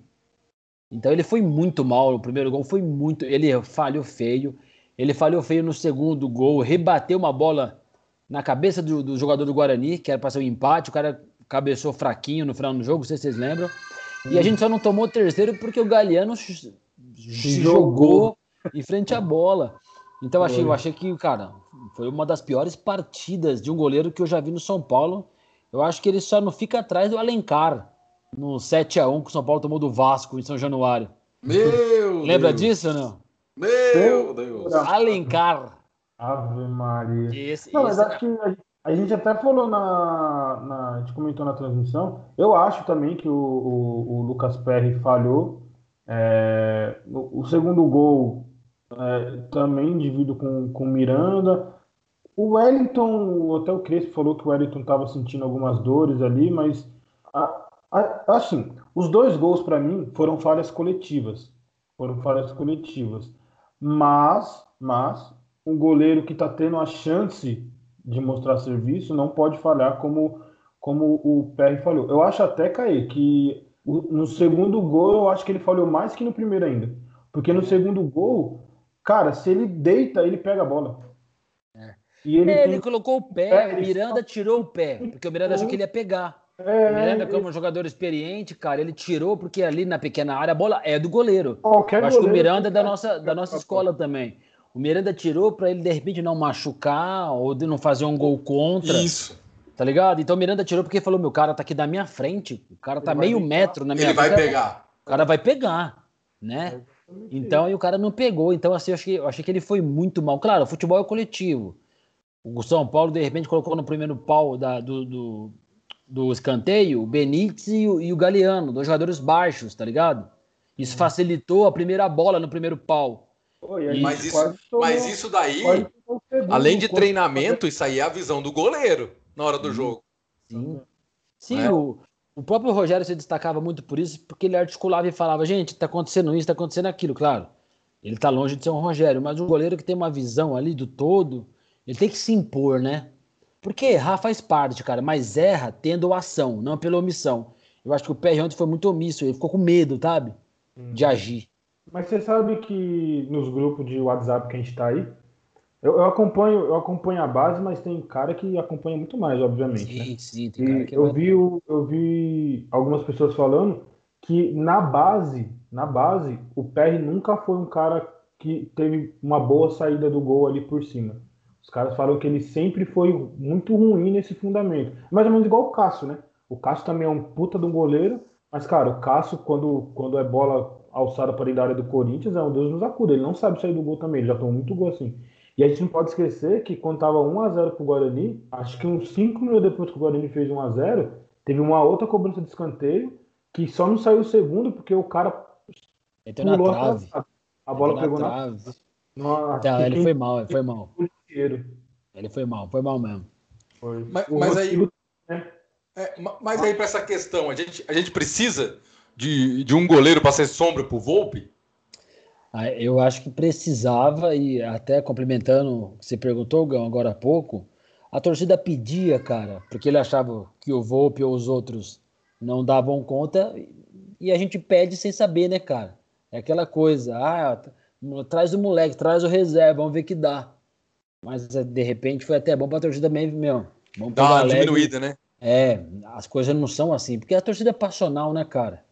Então ele foi muito mal no primeiro gol, foi muito. Ele falhou feio. Ele falhou feio no segundo gol, rebateu uma bola na cabeça do, do jogador do Guarani, que era para ser um empate, o cara cabeçou fraquinho no final do jogo, não sei se vocês lembram. E a gente só não tomou o terceiro porque o Galeano se jogou em frente à bola. Então eu achei, eu achei que, cara, foi uma das piores partidas de um goleiro que eu já vi no São Paulo. Eu acho que ele só não fica atrás do Alencar, no 7 a 1 que o São Paulo tomou do Vasco em São Januário. Meu Lembra Deus. disso ou não? Meu Deus! Alencar. Ave Maria. Esse, não, esse... mas acho que a, gente até falou na, na. A gente comentou na transmissão. Eu acho também que o, o, o Lucas Perry falhou. É, o, o, segundo gol é, também divido com o Miranda. O Wellington, até o Crespo falou que o Wellington estava sentindo algumas dores ali, mas a, a, assim, os dois gols para mim foram falhas coletivas. Foram falhas coletivas. Mas, mas um goleiro que está tendo a chance de mostrar serviço não pode falhar como, como o PR falhou. Eu acho até, Caí, que no segundo gol eu acho que ele falhou mais que no primeiro ainda. Porque no segundo gol, cara, se ele deita, ele pega a bola. É. E ele, é, ele colocou o pé, o Miranda tirou o pé, porque o Miranda achou que ele ia pegar. É, o Miranda, como um jogador experiente, cara, ele tirou porque ali na pequena área a bola é do goleiro. Qualquer eu acho que o Miranda é da nossa, da nossa escola também. O Miranda tirou para ele de repente não machucar ou de não fazer um gol contra. Isso. Tá ligado? Então o Miranda tirou porque falou: meu cara tá aqui da minha frente, o cara tá ele meio metro na minha Ele vai pegar. O cara vai pegar, né? Então, e o cara não pegou. Então, assim, eu achei, eu achei que ele foi muito mal. Claro, o futebol é coletivo. O São Paulo, de repente, colocou no primeiro pau da, do, do, do escanteio o Benítez e o, e o Galeano, dois jogadores baixos, tá ligado? Isso facilitou a primeira bola no primeiro pau mas, isso, mas isso daí, além de treinamento, isso aí é a visão do goleiro na hora do jogo. Sim. Sim, é? o, o próprio Rogério se destacava muito por isso, porque ele articulava e falava, gente, tá acontecendo isso, tá acontecendo aquilo, claro. Ele tá longe de ser um Rogério, mas o goleiro que tem uma visão ali do todo, ele tem que se impor, né? Porque errar faz parte, cara, mas erra tendo ação, não pela omissão. Eu acho que o PR ontem foi muito omisso, ele ficou com medo, sabe? Hum. De agir. Mas você sabe que nos grupos de WhatsApp que a gente está aí, eu, eu, acompanho, eu acompanho a base, mas tem cara que acompanha muito mais, obviamente. Sim, né? sim, tem cara que é eu vi, eu vi algumas pessoas falando que na base, na base, o PR nunca foi um cara que teve uma boa saída do gol ali por cima. Os caras falam que ele sempre foi muito ruim nesse fundamento. Mais ou menos igual o Cássio, né? O Cássio também é um puta de um goleiro, mas, cara, o Cássio, quando, quando é bola alçada para dentro da área do Corinthians, é um Deus nos acuda. Ele não sabe sair do gol também, ele já tomou muito gol assim. E a gente não pode esquecer que quando tava 1x0 pro Guarani, acho que uns 5 minutos depois que o Guarani fez 1x0, teve uma outra cobrança de escanteio, que só não saiu o segundo porque o cara Entrou na trave. A, a bola pegou na trave. Na... Não, ele foi mal, ele foi mal. Ele foi mal, foi mal mesmo. Foi. Mas, mas aí. Né? É, mas aí, para essa questão, a gente, a gente precisa de, de um goleiro para ser sombra para o Volpe? Ah, eu acho que precisava, e até complementando o que você perguntou, Gão, agora há pouco, a torcida pedia, cara, porque ele achava que o Volpe ou os outros não davam conta, e a gente pede sem saber, né, cara? É aquela coisa, ah, traz o moleque, traz o reserva, vamos ver que dá. Mas de repente foi até bom para a torcida mesmo, meu. Vamos Dá uma diminuída, né? É, as coisas não são assim, porque a torcida é passional, né, cara?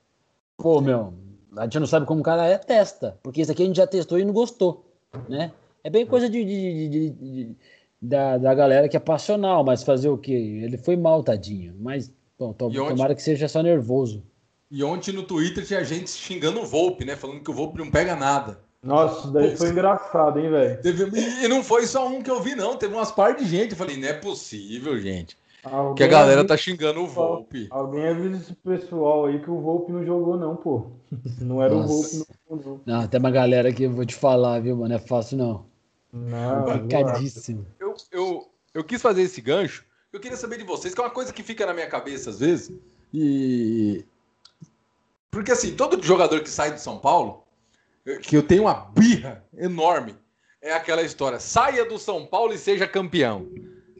Pô, meu, a gente não sabe como o cara é, testa. Porque isso aqui a gente já testou e não gostou, né? É bem coisa de, de, de, de da, da galera que é passional, mas fazer o quê? Ele foi mal, tadinho. Mas, bom, to, tomara que seja só nervoso. E ontem no Twitter tinha gente xingando o Volpe, né? Falando que o Volpe não pega nada. Nossa, daí Pô, foi engraçado, hein, velho? E não foi só um que eu vi, não. Teve umas par de gente. Eu falei, não é possível, gente. Alguém que a galera avisa, tá xingando o Volpe. Alguém avisa esse pessoal aí que o Volpe não jogou, não, pô. Não era Nossa. o Volpe, não. Não, tem uma galera que eu vou te falar, viu, mano? Não é fácil, não. Não, Complicadíssimo. Eu, eu, eu quis fazer esse gancho. Eu queria saber de vocês, que é uma coisa que fica na minha cabeça às vezes. E. Porque assim, todo jogador que sai do São Paulo, que eu tenho uma birra enorme, é aquela história: saia do São Paulo e seja campeão.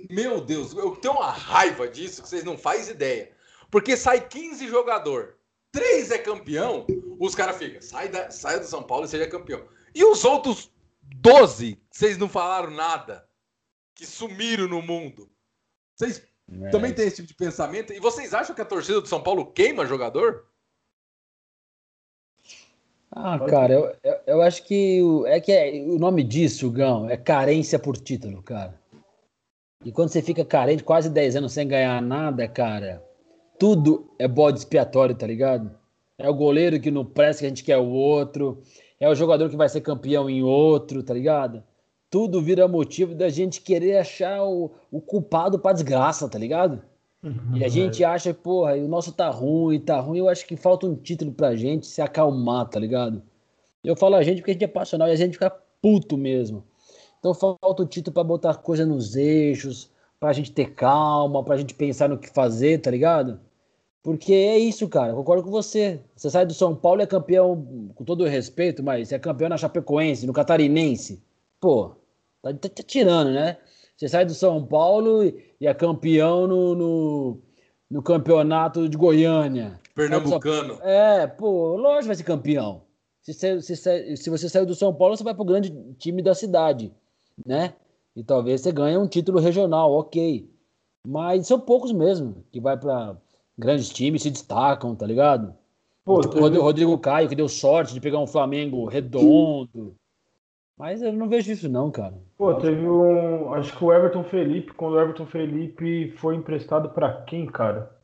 Meu Deus, eu tenho uma raiva disso que vocês não fazem ideia. Porque sai 15 jogador, três é campeão, os caras ficam, sai da, saia do São Paulo e seja campeão. E os outros 12, vocês não falaram nada. Que sumiram no mundo. Vocês é. também têm esse tipo de pensamento? E vocês acham que a torcida do São Paulo queima jogador? Ah, cara, eu, eu, eu acho que o, é que é, o nome disso, Gão, é carência por título, cara. E quando você fica carente, quase 10 anos sem ganhar nada, cara, tudo é bode expiatório, tá ligado? É o goleiro que não presta, que a gente quer o outro é o jogador que vai ser campeão em outro, tá ligado? Tudo vira motivo da gente querer achar o, o culpado pra desgraça, tá ligado? Uhum, e a gente é. acha, porra, o nosso tá ruim, tá ruim. Eu acho que falta um título pra gente se acalmar, tá ligado? Eu falo a gente porque a gente é passional e a gente fica puto mesmo. Então falta o título para botar coisa nos eixos, pra gente ter calma, pra gente pensar no que fazer, tá ligado? Porque é isso, cara. Concordo com você. Você sai do São Paulo e é campeão, com todo o respeito, mas é campeão na Chapecoense, no Catarinense. Pô, tá, tá, tá tirando, né? Você sai do São Paulo e, e é campeão no, no, no, campeonato de Goiânia. Pernambucano. É, pô, lógico vai ser campeão. Se, se, se, se você saiu do São Paulo, você vai pro grande time da cidade, né? E talvez você ganhe um título regional, ok. Mas são poucos mesmo que vai para grandes times se destacam, tá ligado? Pô, o Rodrigo Caio, que deu sorte de pegar um Flamengo redondo. Mas eu não vejo isso, não, cara. Pô, teve um. Acho que o Everton Felipe, quando o Everton Felipe foi emprestado para quem, cara?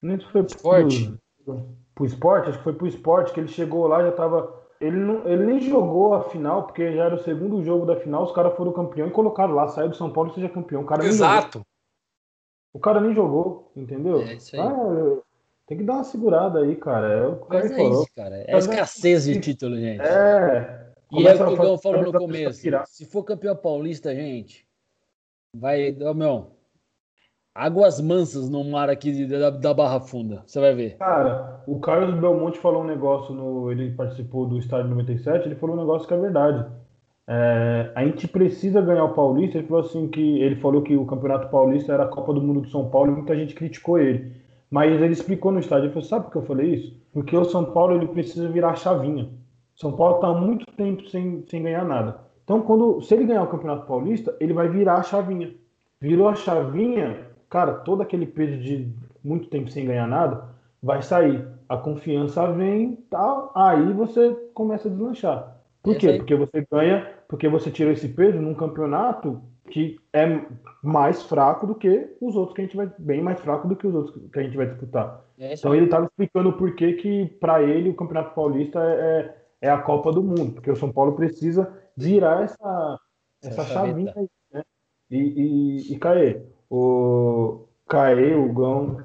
Nem se foi esporte. Pro, pro esporte, acho que foi pro esporte, que ele chegou lá, já tava. Ele, não, ele nem jogou a final, porque já era o segundo jogo da final, os caras foram campeão e colocaram lá, saiu do São Paulo e seja campeão. O cara Exato. O cara nem jogou, entendeu? É isso aí. Ah, tem que dar uma segurada aí, cara. É o que Mas é falou. isso, cara. É a escassez de título, gente. É. E é o que o Gão falou no começo. Se for campeão paulista, gente, vai. Oh, meu, águas mansas no mar aqui da, da Barra Funda. Você vai ver. Cara, o Carlos Belmonte falou um negócio no. Ele participou do estádio 97, ele falou um negócio que é verdade. É, a gente precisa ganhar o Paulista. Ele falou assim que ele falou que o Campeonato Paulista era a Copa do Mundo do São Paulo e muita gente criticou ele. Mas ele explicou no estádio, ele falou, sabe por que eu falei isso? Porque o São Paulo ele precisa virar chavinha. São Paulo está há muito tempo sem, sem ganhar nada. Então, quando se ele ganhar o Campeonato Paulista, ele vai virar a chavinha. Virou a chavinha, cara, todo aquele peso de muito tempo sem ganhar nada vai sair. A confiança vem, tal, aí você começa a deslanchar. Por quê? Porque você ganha, porque você tirou esse peso num campeonato que é mais fraco do que os outros que a gente vai bem mais fraco do que os outros que a gente vai disputar. É então ele estava explicando por que que para ele o Campeonato Paulista é, é, é, a Copa do Mundo, porque o São Paulo precisa virar essa essa, essa chavinha aí, né? E, e, e Caê, o Caê, o Gão,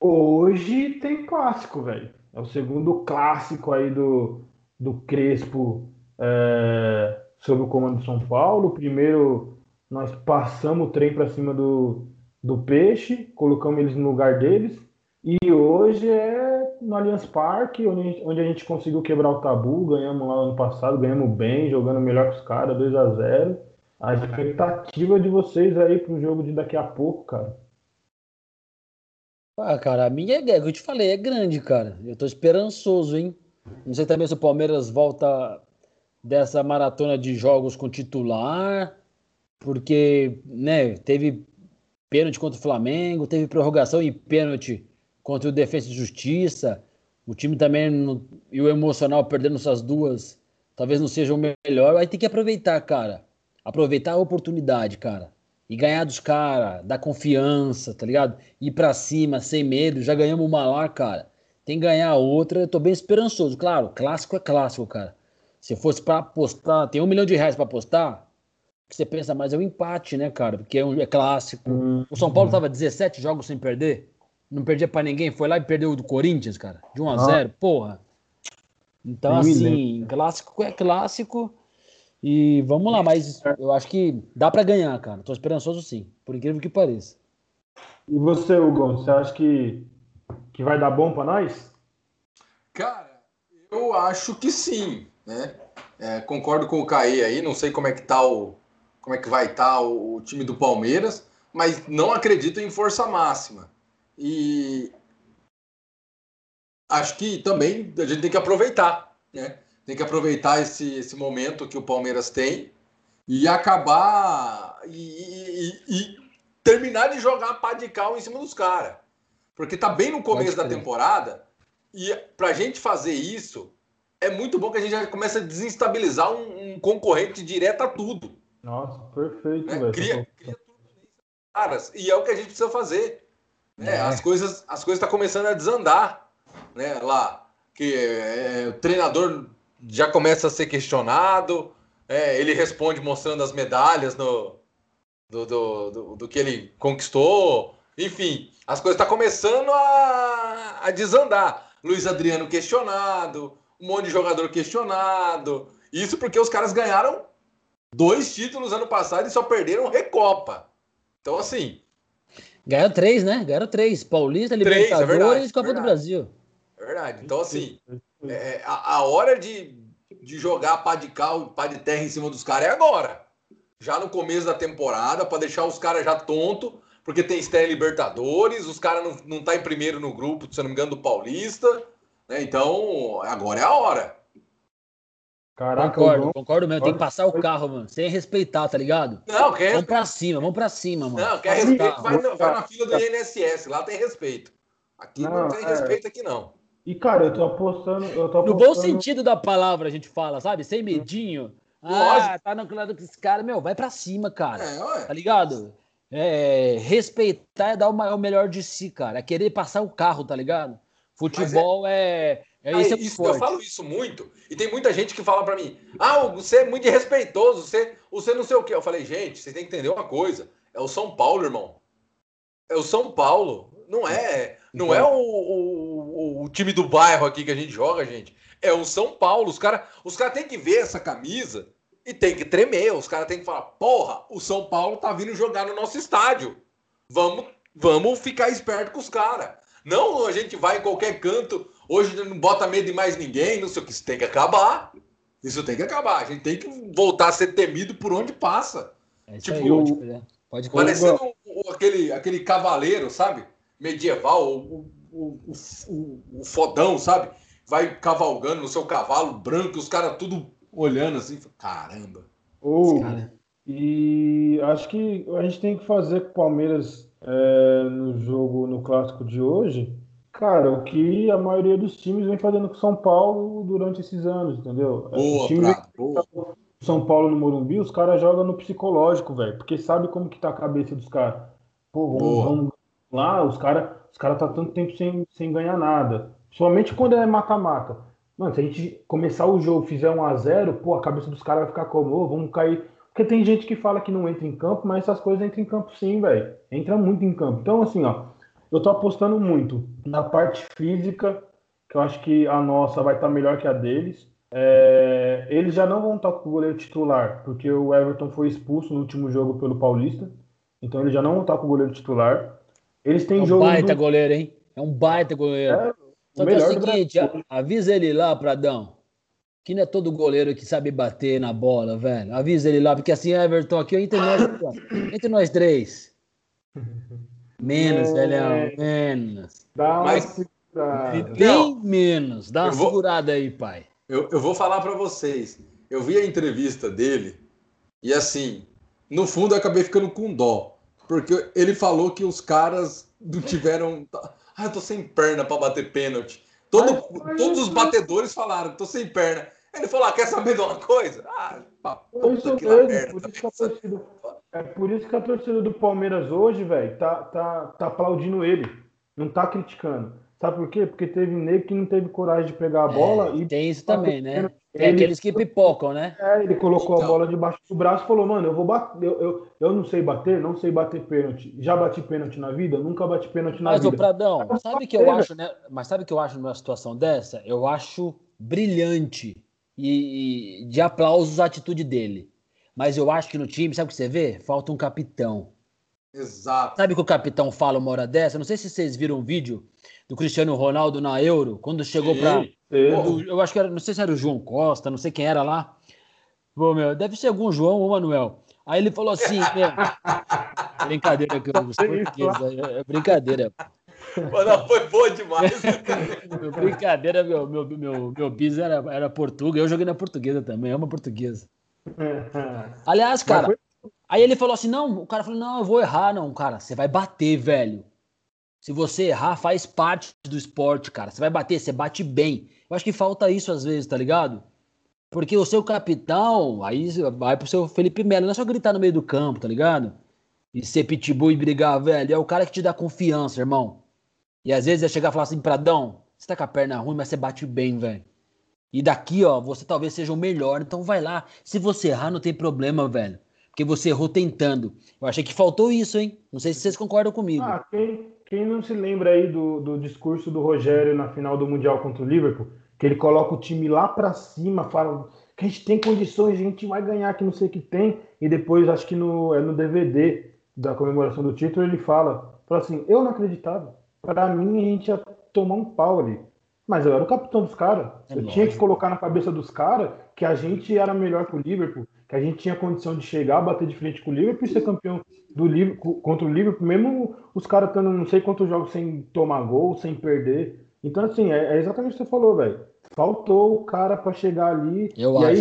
hoje tem clássico, velho. É o segundo clássico aí do, do Crespo é, sob o comando de São Paulo. Primeiro, nós passamos o trem para cima do, do Peixe, colocamos eles no lugar deles. E hoje é no Allianz Parque, onde, onde a gente conseguiu quebrar o tabu. Ganhamos lá no ano passado, ganhamos bem, jogando melhor que os caras, 2 a 0 A expectativa de vocês aí pro jogo de daqui a pouco, cara. Ah, cara, a minha é, eu te falei, é grande, cara. Eu tô esperançoso, hein? Não sei também se o Palmeiras volta dessa maratona de jogos com titular, porque né, teve pênalti contra o Flamengo, teve prorrogação e pênalti contra o Defesa e Justiça. O time também no, e o emocional perdendo essas duas, talvez não seja o melhor. Aí tem que aproveitar, cara. Aproveitar a oportunidade, cara. E ganhar dos caras, dar confiança, tá ligado? Ir pra cima, sem medo. Já ganhamos uma lá, cara. Tem que ganhar outra. Eu tô bem esperançoso. Claro, clássico é clássico, cara. Se fosse para apostar, tem um milhão de reais para apostar, você pensa, mas é um empate, né, cara? Porque é, um, é clássico. O São Paulo tava 17 jogos sem perder, não perdia para ninguém, foi lá e perdeu do Corinthians, cara, de 1 a 0 ah. porra. Então, assim, clássico é clássico. E vamos lá, mas eu acho que dá para ganhar, cara. Tô esperançoso sim, por incrível que pareça. E você, Hugo, você acha que, que vai dar bom para nós? Cara, eu acho que sim. Né? É, concordo com o Caê aí, não sei como é que tá o, como é que vai estar tá o, o, time do Palmeiras, mas não acredito em força máxima. E acho que também a gente tem que aproveitar, né? Tem que aproveitar esse, esse momento que o Palmeiras tem e acabar e, e, e terminar de jogar pá de cal em cima dos caras. Porque tá bem no começo da temporada e pra gente fazer isso, é muito bom que a gente já começa a desestabilizar um, um concorrente direto a tudo. Nossa, perfeito, né? velho. Cria, cria caras. E é o que a gente precisa fazer. Né? É. As coisas as coisas estão tá começando a desandar. Né? Lá, que é, o treinador já começa a ser questionado. É, ele responde mostrando as medalhas no, do, do, do, do que ele conquistou. Enfim, as coisas estão tá começando a, a desandar. Luiz Adriano questionado, um monte de jogador questionado. Isso porque os caras ganharam dois títulos ano passado e só perderam Recopa. Então, assim. Ganharam três, né? Ganharam três. Paulista, três, é Libertadores é e Copa verdade. do Brasil. É verdade. Então, assim, é, a, a, hora de, de jogar pá de cal, pá de terra em cima dos caras é agora. Já no começo da temporada, para deixar os caras já tonto, porque tem estreia Libertadores, os caras não, não tá em primeiro no grupo, se não me engano, do Paulista. Né? Então, agora é a hora. Caraca, concordo, vou... concordo mesmo. Tem que passar o carro, mano. Sem respeitar, tá ligado? Não, quer Vamos pra cima, vamos pra cima, mano. Não, quer respeito, vai, vai, na fila do INSS. Lá tem respeito. Aqui não, não tem é... respeito, aqui não. E, cara, eu tô apostando. Eu tô apostando... No bom sentido da palavra, a gente fala, sabe? Sem medinho. Ah, tá no lado desse cara, meu, vai pra cima, cara. É, tá ligado? É, respeitar é dar o, maior, o melhor de si, cara. É querer passar o carro, tá ligado? Futebol é... é, é, isso, é isso eu falo isso muito. E tem muita gente que fala para mim: ah, você é muito irrespeitoso, você, você não sei o quê. Eu falei, gente, vocês têm que entender uma coisa. É o São Paulo, irmão. É o São Paulo. Não é, não é o, o, o time do bairro aqui que a gente joga, gente. É o São Paulo. Os caras os cara têm que ver essa camisa e tem que tremer. Os caras têm que falar: porra, o São Paulo tá vindo jogar no nosso estádio. Vamos, vamos ficar esperto com os caras. Não a gente vai em qualquer canto, hoje não bota medo de mais ninguém, não sei o que, isso tem que acabar. Isso tem que acabar. A gente tem que voltar a ser temido por onde passa. É tipo, aí, pode parecendo aquele, aquele cavaleiro, sabe? Medieval, o, o, o, o, fodão, sabe? Vai cavalgando no seu cavalo branco, os caras tudo olhando assim, caramba. Oh, cara... E acho que a gente tem que fazer com o Palmeiras é, no jogo, no clássico de hoje, cara, o que a maioria dos times vem fazendo com São Paulo durante esses anos, entendeu? Boa, o time pra, boa. São Paulo no Morumbi, os caras jogam no psicológico, velho, porque sabe como que tá a cabeça dos caras. Pô, vamos, vamos, lá, os caras os cara tá tanto tempo sem, sem ganhar nada. Somente quando é mata-mata. Mano, se a gente começar o jogo, fizer um a 0 pô, a cabeça dos caras vai ficar como, oh, vamos cair porque tem gente que fala que não entra em campo, mas essas coisas entram em campo sim, velho. Entra muito em campo. Então, assim, ó, eu tô apostando muito na parte física, que eu acho que a nossa vai estar tá melhor que a deles. É, eles já não vão estar com o goleiro titular, porque o Everton foi expulso no último jogo pelo Paulista. Então eles já não vão estar com o goleiro titular. Eles têm é um jogo. baita do... goleiro, hein? É um baita goleiro. É, Só que é o seguinte, avisa ele lá, Pradão que não é todo goleiro que sabe bater na bola, velho. Avisa ele lá, porque assim, Everton, aqui entre nós, entre nós três. Menos, é... velhão, menos. Dá uma Mas, Bem menos. Dá uma vou, segurada aí, pai. Eu, eu vou falar para vocês. Eu vi a entrevista dele e assim, no fundo eu acabei ficando com dó. Porque ele falou que os caras não tiveram. Ah, eu tô sem perna para bater pênalti. Todo, todos os batedores falaram, tô sem perna. Ele falou, ah, quer saber de uma coisa? Ah, puta que merda. Por isso que torcida, é por isso que a torcida do Palmeiras hoje, velho, tá, tá, tá aplaudindo ele. Não tá criticando. Sabe por quê? Porque teve nego que não teve coragem de pegar a é, bola. É, e tem isso também, né? Tem ele, aqueles que pipocam, né? É, ele colocou então. a bola debaixo do braço e falou, mano, eu vou bater. Eu, eu, eu não sei bater, não sei bater pênalti. Já bati pênalti na vida? Nunca bati pênalti na Mas, vida. Mas, ô Pradão, sabe que eu acho, né? Mas sabe o que eu acho numa situação dessa? Eu acho brilhante e, e de aplausos a atitude dele. Mas eu acho que no time, sabe o que você vê? Falta um capitão. Exato. Sabe o que o capitão fala uma hora dessa? Não sei se vocês viram um vídeo do Cristiano Ronaldo na Euro, quando chegou para. Eu acho que era, não sei se era o João Costa, não sei quem era lá. Pô, meu, deve ser algum João ou Manuel. Aí ele falou assim: brincadeira que eu português, é, é brincadeira. Não, foi boa demais. brincadeira, meu, meu, meu, meu bis era, era português. Eu joguei na portuguesa também, amo portuguesa. Aliás, cara, aí ele falou assim: não, o cara falou: não, eu vou errar, não, cara, você vai bater, velho. Se você errar, faz parte do esporte, cara. Você vai bater, você bate bem. Eu acho que falta isso às vezes, tá ligado? Porque o seu capitão, aí vai pro seu Felipe Melo, não é só gritar no meio do campo, tá ligado? E ser pitbull e brigar, velho. É o cara que te dá confiança, irmão. E às vezes é chegar e falar assim, Pradão, você tá com a perna ruim, mas você bate bem, velho. E daqui, ó, você talvez seja o melhor, então vai lá. Se você errar, não tem problema, velho. Porque você errou tentando. Eu achei que faltou isso, hein? Não sei se vocês concordam comigo. Ah, quem, quem não se lembra aí do, do discurso do Rogério na final do Mundial contra o Liverpool, que ele coloca o time lá para cima, fala que a gente tem condições, a gente vai ganhar, que não sei o que tem, e depois, acho que no, é no DVD da comemoração do título, ele fala, fala assim, eu não acreditava. Para mim, a gente ia tomar um pau ali. Mas eu era o capitão dos caras. É eu lógico. tinha que colocar na cabeça dos caras que a gente era melhor que o Liverpool, que a gente tinha condição de chegar, bater de frente com o Liverpool e ser campeão do Liverpool, contra o Liverpool, mesmo os caras estando não sei quantos jogos sem tomar gol, sem perder. Então, assim, é, é exatamente o que você falou, velho. Faltou o cara para chegar ali. Eu e acho, aí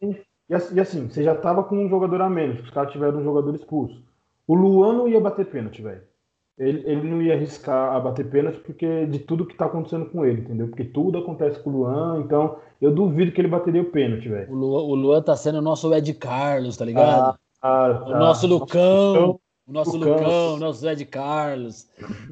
você, e, assim, você já tava com um jogador a menos, os caras tiveram um jogador expulso. O Luan não ia bater pênalti, velho. Ele, ele não ia arriscar a bater pênalti porque de tudo que tá acontecendo com ele, entendeu? Porque tudo acontece com o Luan, então eu duvido que ele bateria o pênalti, velho. O Luan, o Luan tá sendo o nosso Ed Carlos, tá ligado? Ah, ah, o tá. nosso Lucão. O nosso Lucão, Lucão nosso Ed Carlos.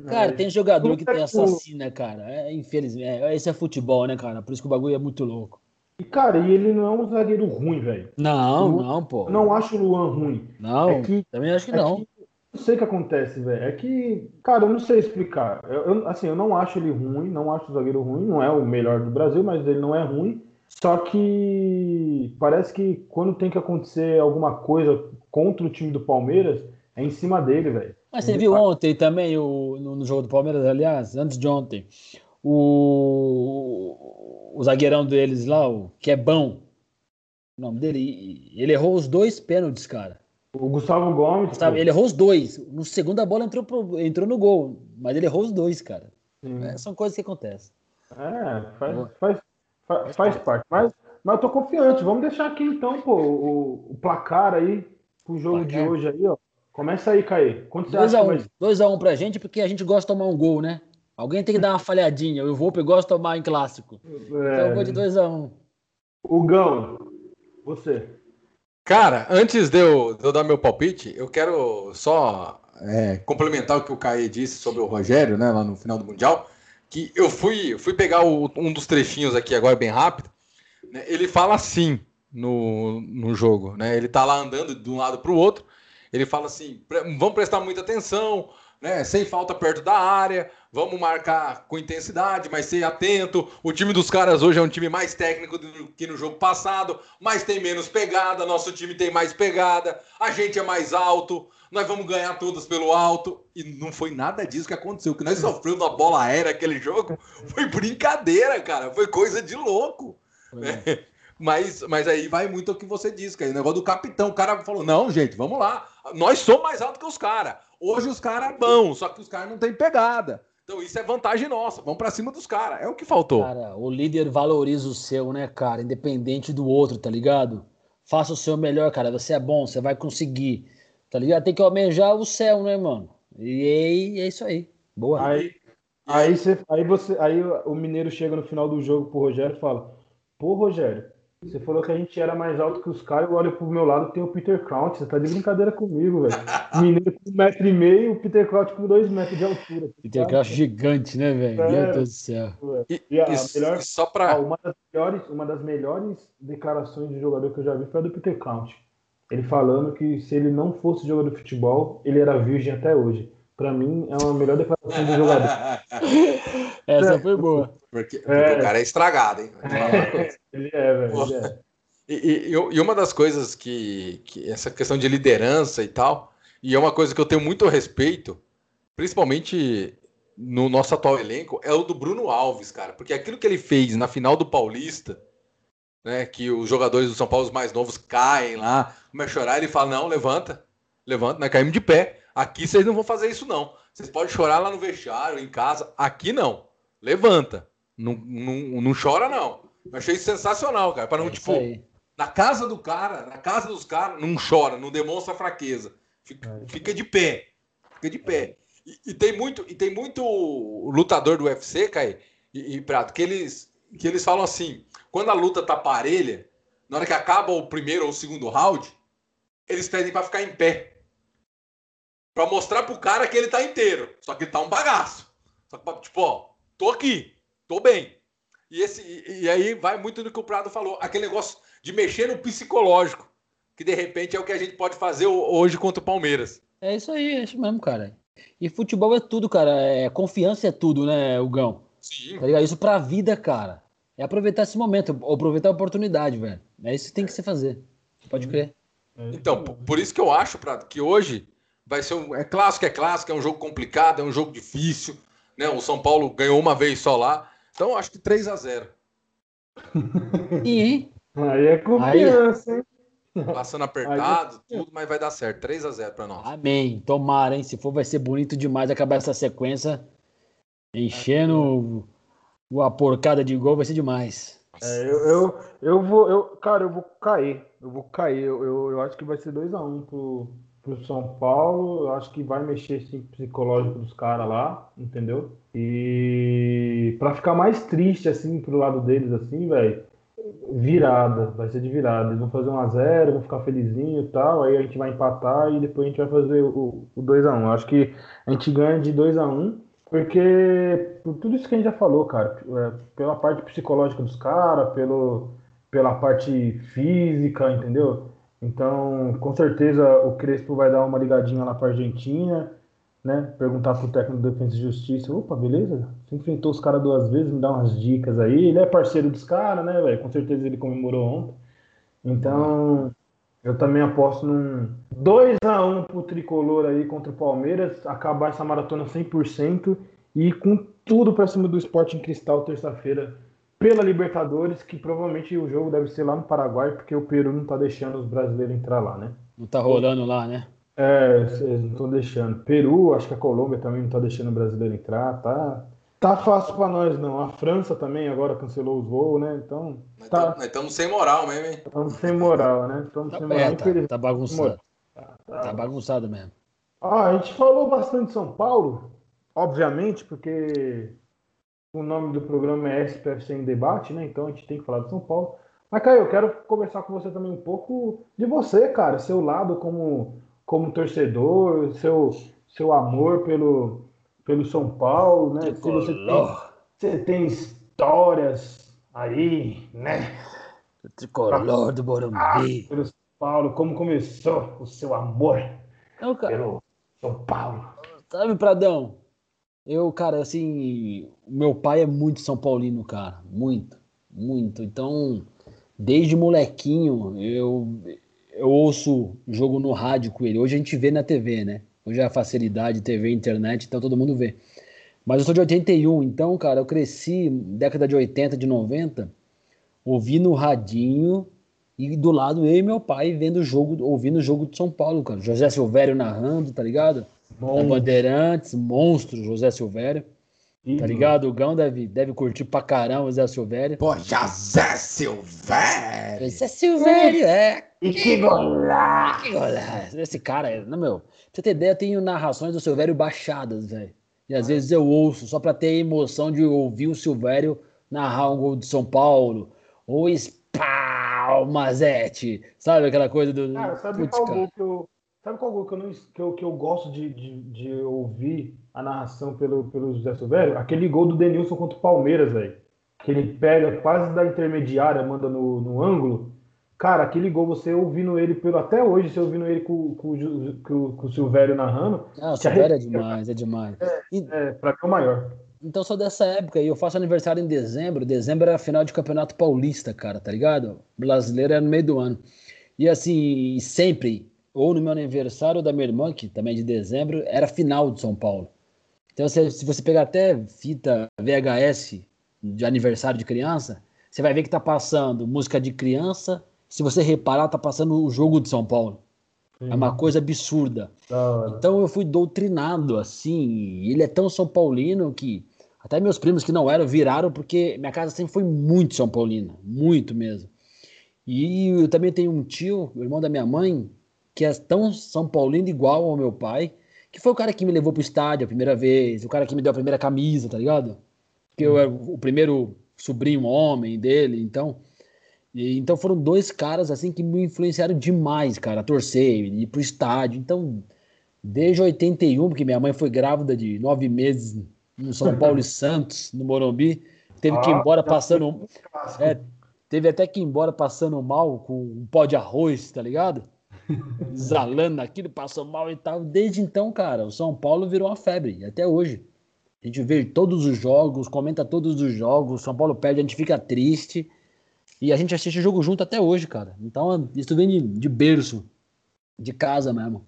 Cara, é. tem jogador que tem assassina, cara. É, infelizmente. É, esse é futebol, né, cara? Por isso que o bagulho é muito louco. E, cara, e ele não é um zagueiro ruim, velho. Não, não, pô. Não acho o Luan ruim. Não, é que, também acho que é não. Que, não sei o que acontece, velho. É que, cara, eu não sei explicar. Eu, eu, assim, eu não acho ele ruim, não acho o zagueiro ruim. Não é o melhor do Brasil, mas ele não é ruim. Só que parece que quando tem que acontecer alguma coisa contra o time do Palmeiras, é em cima dele, velho. Mas você viu ontem também, o, no, jogo do Palmeiras, aliás, antes de ontem, o, o zagueirão deles lá, o que é bom, o nome dele, ele errou os dois pênaltis, cara. O Gustavo Gomes. Gustavo, ele errou os dois. No segundo a bola entrou, pro, entrou no gol, mas ele errou os dois, cara. É, são coisas que acontecem. É, faz, faz, faz, faz parte. Mas, mas eu tô confiante. Vamos deixar aqui então, pô, o, o placar aí pro jogo placar. de hoje aí, ó. Começa aí, Caí. 2x1 um. um pra gente, porque a gente gosta de tomar um gol, né? Alguém tem que dar uma falhadinha. Eu vou, eu gosto de tomar em clássico. É... Então eu vou de 2x1. Um. O Gão, você. Cara, antes de eu, de eu, dar meu palpite, eu quero só é, complementar o que o Caí disse sobre o Rogério, né, lá no final do Mundial, que eu fui, fui pegar o, um dos trechinhos aqui agora bem rápido, né, ele fala assim no, no jogo, né, ele tá lá andando de um lado para o outro, ele fala assim: vamos prestar muita atenção, né? Sem falta perto da área, vamos marcar com intensidade, mas ser atento. O time dos caras hoje é um time mais técnico do que no jogo passado, mas tem menos pegada. Nosso time tem mais pegada, a gente é mais alto, nós vamos ganhar todas pelo alto. E não foi nada disso que aconteceu. O que nós sofremos na bola aérea aquele jogo foi brincadeira, cara. Foi coisa de louco. Né? Mas, mas aí vai muito o que você disse, cara. O negócio do capitão. O cara falou: não, gente, vamos lá. Nós somos mais altos que os caras. Hoje os caras bom, só que os caras não têm pegada. Então isso é vantagem nossa. Vamos para cima dos caras. É o que faltou. Cara, o líder valoriza o seu, né, cara? Independente do outro, tá ligado? Faça o seu melhor, cara. Você é bom, você vai conseguir. Tá ligado? Tem que almejar o céu, né, mano? E é isso aí. Boa. Aí, Aí, você, aí, você, aí o Mineiro chega no final do jogo pro Rogério e fala: Pô, Rogério, você falou que a gente era mais alto que os caras, eu olho pro meu lado tem o Peter Crouch, você tá de brincadeira comigo, velho. Mineiro com um metro e meio, o Peter Crouch com dois metros de altura. Peter Crouch gigante, né, velho? É, Meu Deus do céu. E, e a melhor, só pra... uma, das melhores, uma das melhores declarações de jogador que eu já vi foi a do Peter Crouch. Ele falando que se ele não fosse jogador de futebol, ele era virgem até hoje. Pra mim, é uma melhor declaração de jogador. Essa foi boa. Porque, porque é. o cara é estragado, hein? ele é, velho. Ele é. E, e, e, uma das coisas que, que, essa questão de liderança e tal, e é uma coisa que eu tenho muito respeito, principalmente no nosso atual elenco, é o do Bruno Alves, cara. Porque aquilo que ele fez na final do Paulista, né, que os jogadores do São Paulo, os mais novos, caem lá, começam a chorar, ele fala: não, levanta, levanta, nós caímos de pé. Aqui vocês não vão fazer isso, não. Vocês podem chorar lá no vestiário, em casa. Aqui não. Levanta. Não, não, não chora, não. Eu achei sensacional, cara. Para não, é tipo, na casa do cara, na casa dos caras, não chora, não demonstra fraqueza. Fica, é. fica de pé. Fica de pé. E, e, tem muito, e tem muito lutador do UFC, Kai, e, e Prato, que eles, que eles falam assim: quando a luta tá parelha, na hora que acaba o primeiro ou o segundo round, eles pedem para ficar em pé. Pra mostrar pro cara que ele tá inteiro. Só que ele tá um bagaço. Só que, tipo, ó, tô aqui tô bem. E, esse, e, e aí vai muito no que o Prado falou, aquele negócio de mexer no psicológico, que de repente é o que a gente pode fazer hoje contra o Palmeiras. É isso aí, é isso mesmo, cara. E futebol é tudo, cara. É, confiança é tudo, né, Hugão? Sim. Tá ligado? Isso pra vida, cara. É aproveitar esse momento, aproveitar a oportunidade, velho. É isso que tem que se fazer. Pode crer. É então, por isso que eu acho, Prado, que hoje vai ser um. É clássico, é clássico, é um jogo complicado, é um jogo difícil. Né? O São Paulo ganhou uma vez só lá. Então, acho que 3 a 0 E aí é confiança, hein? Passando apertado, é... tudo, mas vai dar certo. 3 a 0 para nós. Amém. Tomara, hein? Se for, vai ser bonito demais acabar essa sequência. Enchendo é. a porcada de gol, vai ser demais. É, eu, eu, eu vou, eu, cara, eu vou cair. Eu vou cair. Eu, eu, eu acho que vai ser 2x1 um pro, pro São Paulo. Eu acho que vai mexer esse psicológico dos caras lá, entendeu? E para ficar mais triste assim pro lado deles assim, velho, virada, vai ser de virada. Eles vão fazer um a 0, vão ficar felizinho e tal, aí a gente vai empatar e depois a gente vai fazer o, o 2 a 1. Acho que a gente ganha de 2 a 1, porque por tudo isso que a gente já falou, cara, é, pela parte psicológica dos caras, pelo pela parte física, entendeu? Então, com certeza o Crespo vai dar uma ligadinha lá para Argentina né? Perguntar pro técnico de defesa e justiça, opa, beleza? Você enfrentou os caras duas vezes, me dá umas dicas aí. Ele é parceiro dos caras, né, velho? Com certeza ele comemorou ontem. Então, eu também aposto num 2 a 1 pro tricolor aí contra o Palmeiras, acabar essa maratona 100% e com tudo para cima do Esporte em Cristal terça-feira pela Libertadores, que provavelmente o jogo deve ser lá no Paraguai, porque o Peru não tá deixando os brasileiros entrar lá, né? Não tá rolando lá, né? É, eles não estão deixando. Peru, acho que a Colômbia também não está deixando o brasileiro entrar, tá? Tá fácil para nós, não. A França também agora cancelou os voos, né? Então. Nós tá... estamos sem moral mesmo, hein? Estamos sem moral, né? Estamos tá, sem moral. É, tá, tá bagunçado. Tá, tá bagunçado mesmo. Ah, a gente falou bastante de São Paulo, obviamente, porque o nome do programa é SPFC em Debate, né? Então a gente tem que falar de São Paulo. Mas, Caio, eu quero conversar com você também um pouco de você, cara, seu lado como como torcedor, seu, seu amor pelo, pelo São Paulo, né? Se você tem, você tem histórias aí, né? O tricolor do Morumbi. Ah, pelo São Paulo, como começou o seu amor Não, pelo São Paulo. Sabe, Pradão? Eu, cara, assim, meu pai é muito São Paulino, cara. Muito, muito. Então, desde molequinho, eu, eu ouço jogo no rádio com ele. Hoje a gente vê na TV, né? Hoje é a facilidade, TV, internet, então todo mundo vê. Mas eu sou de 81, então, cara, eu cresci década de 80, de 90, ouvi no radinho e do lado eu e meu pai vendo o jogo, ouvindo o jogo de São Paulo, cara. José Silvério narrando, tá ligado? Bom. Bandeirantes, monstro, José Silvério. Tá ligado? O Gão deve, deve curtir pra caramba o Zé Silvério. Pô, José Silvério! Zé Silvério, é. E que golaço! Que golaço! Esse cara, não, meu, pra você ter ideia, eu tenho narrações do Silvério baixadas, velho. E às vezes eu ouço só para ter a emoção de ouvir o Silvério narrar um gol de São Paulo. Ou Spalmazete. Sabe aquela coisa do. Cara, sabe Putz, qual cara. gol que eu. Sabe qual gol que eu, não, que eu, que eu gosto de, de, de ouvir a narração pelo, pelo José Silvério? Aquele gol do Denilson contra o Palmeiras, velho. Que ele pega quase da intermediária, manda no, no ângulo. Cara, aquele gol, você ouvindo ele pelo. Até hoje, você ouvindo ele com, com, com, com o Silvério narrando, Não, o Silvério é demais, é demais. E- é, pra mim é o maior. Então sou dessa época e eu faço aniversário em dezembro. Dezembro era a final de campeonato paulista, cara, tá ligado? Brasileiro era no meio do ano. E assim, sempre, ou no meu aniversário ou da minha irmã, que também é de dezembro, era final de São Paulo. Então se, se você pegar até fita VHS de aniversário de criança, você vai ver que tá passando música de criança. Se você reparar, tá passando o jogo de São Paulo. É uma coisa absurda. Então eu fui doutrinado, assim. Ele é tão São Paulino que até meus primos que não eram viraram, porque minha casa sempre foi muito São Paulina, muito mesmo. E eu também tenho um tio, o irmão da minha mãe, que é tão São Paulino igual ao meu pai, que foi o cara que me levou pro estádio a primeira vez, o cara que me deu a primeira camisa, tá ligado? Que eu era o primeiro sobrinho homem dele, então. E, então foram dois caras assim que me influenciaram demais, cara, a torcer, ir pro estádio. Então, desde 81, porque minha mãe foi grávida de nove meses no São Paulo e Santos, no Morumbi, teve que ir Ah, embora passando. É, teve até que ir embora passando mal com um pó de arroz, tá ligado? Exalando aquilo, passou mal e tal. Desde então, cara, o São Paulo virou uma febre, até hoje. A gente vê todos os jogos, comenta todos os jogos, São Paulo perde, a gente fica triste. E a gente assiste o jogo junto até hoje, cara. Então, isso vem de, de berço, de casa mesmo.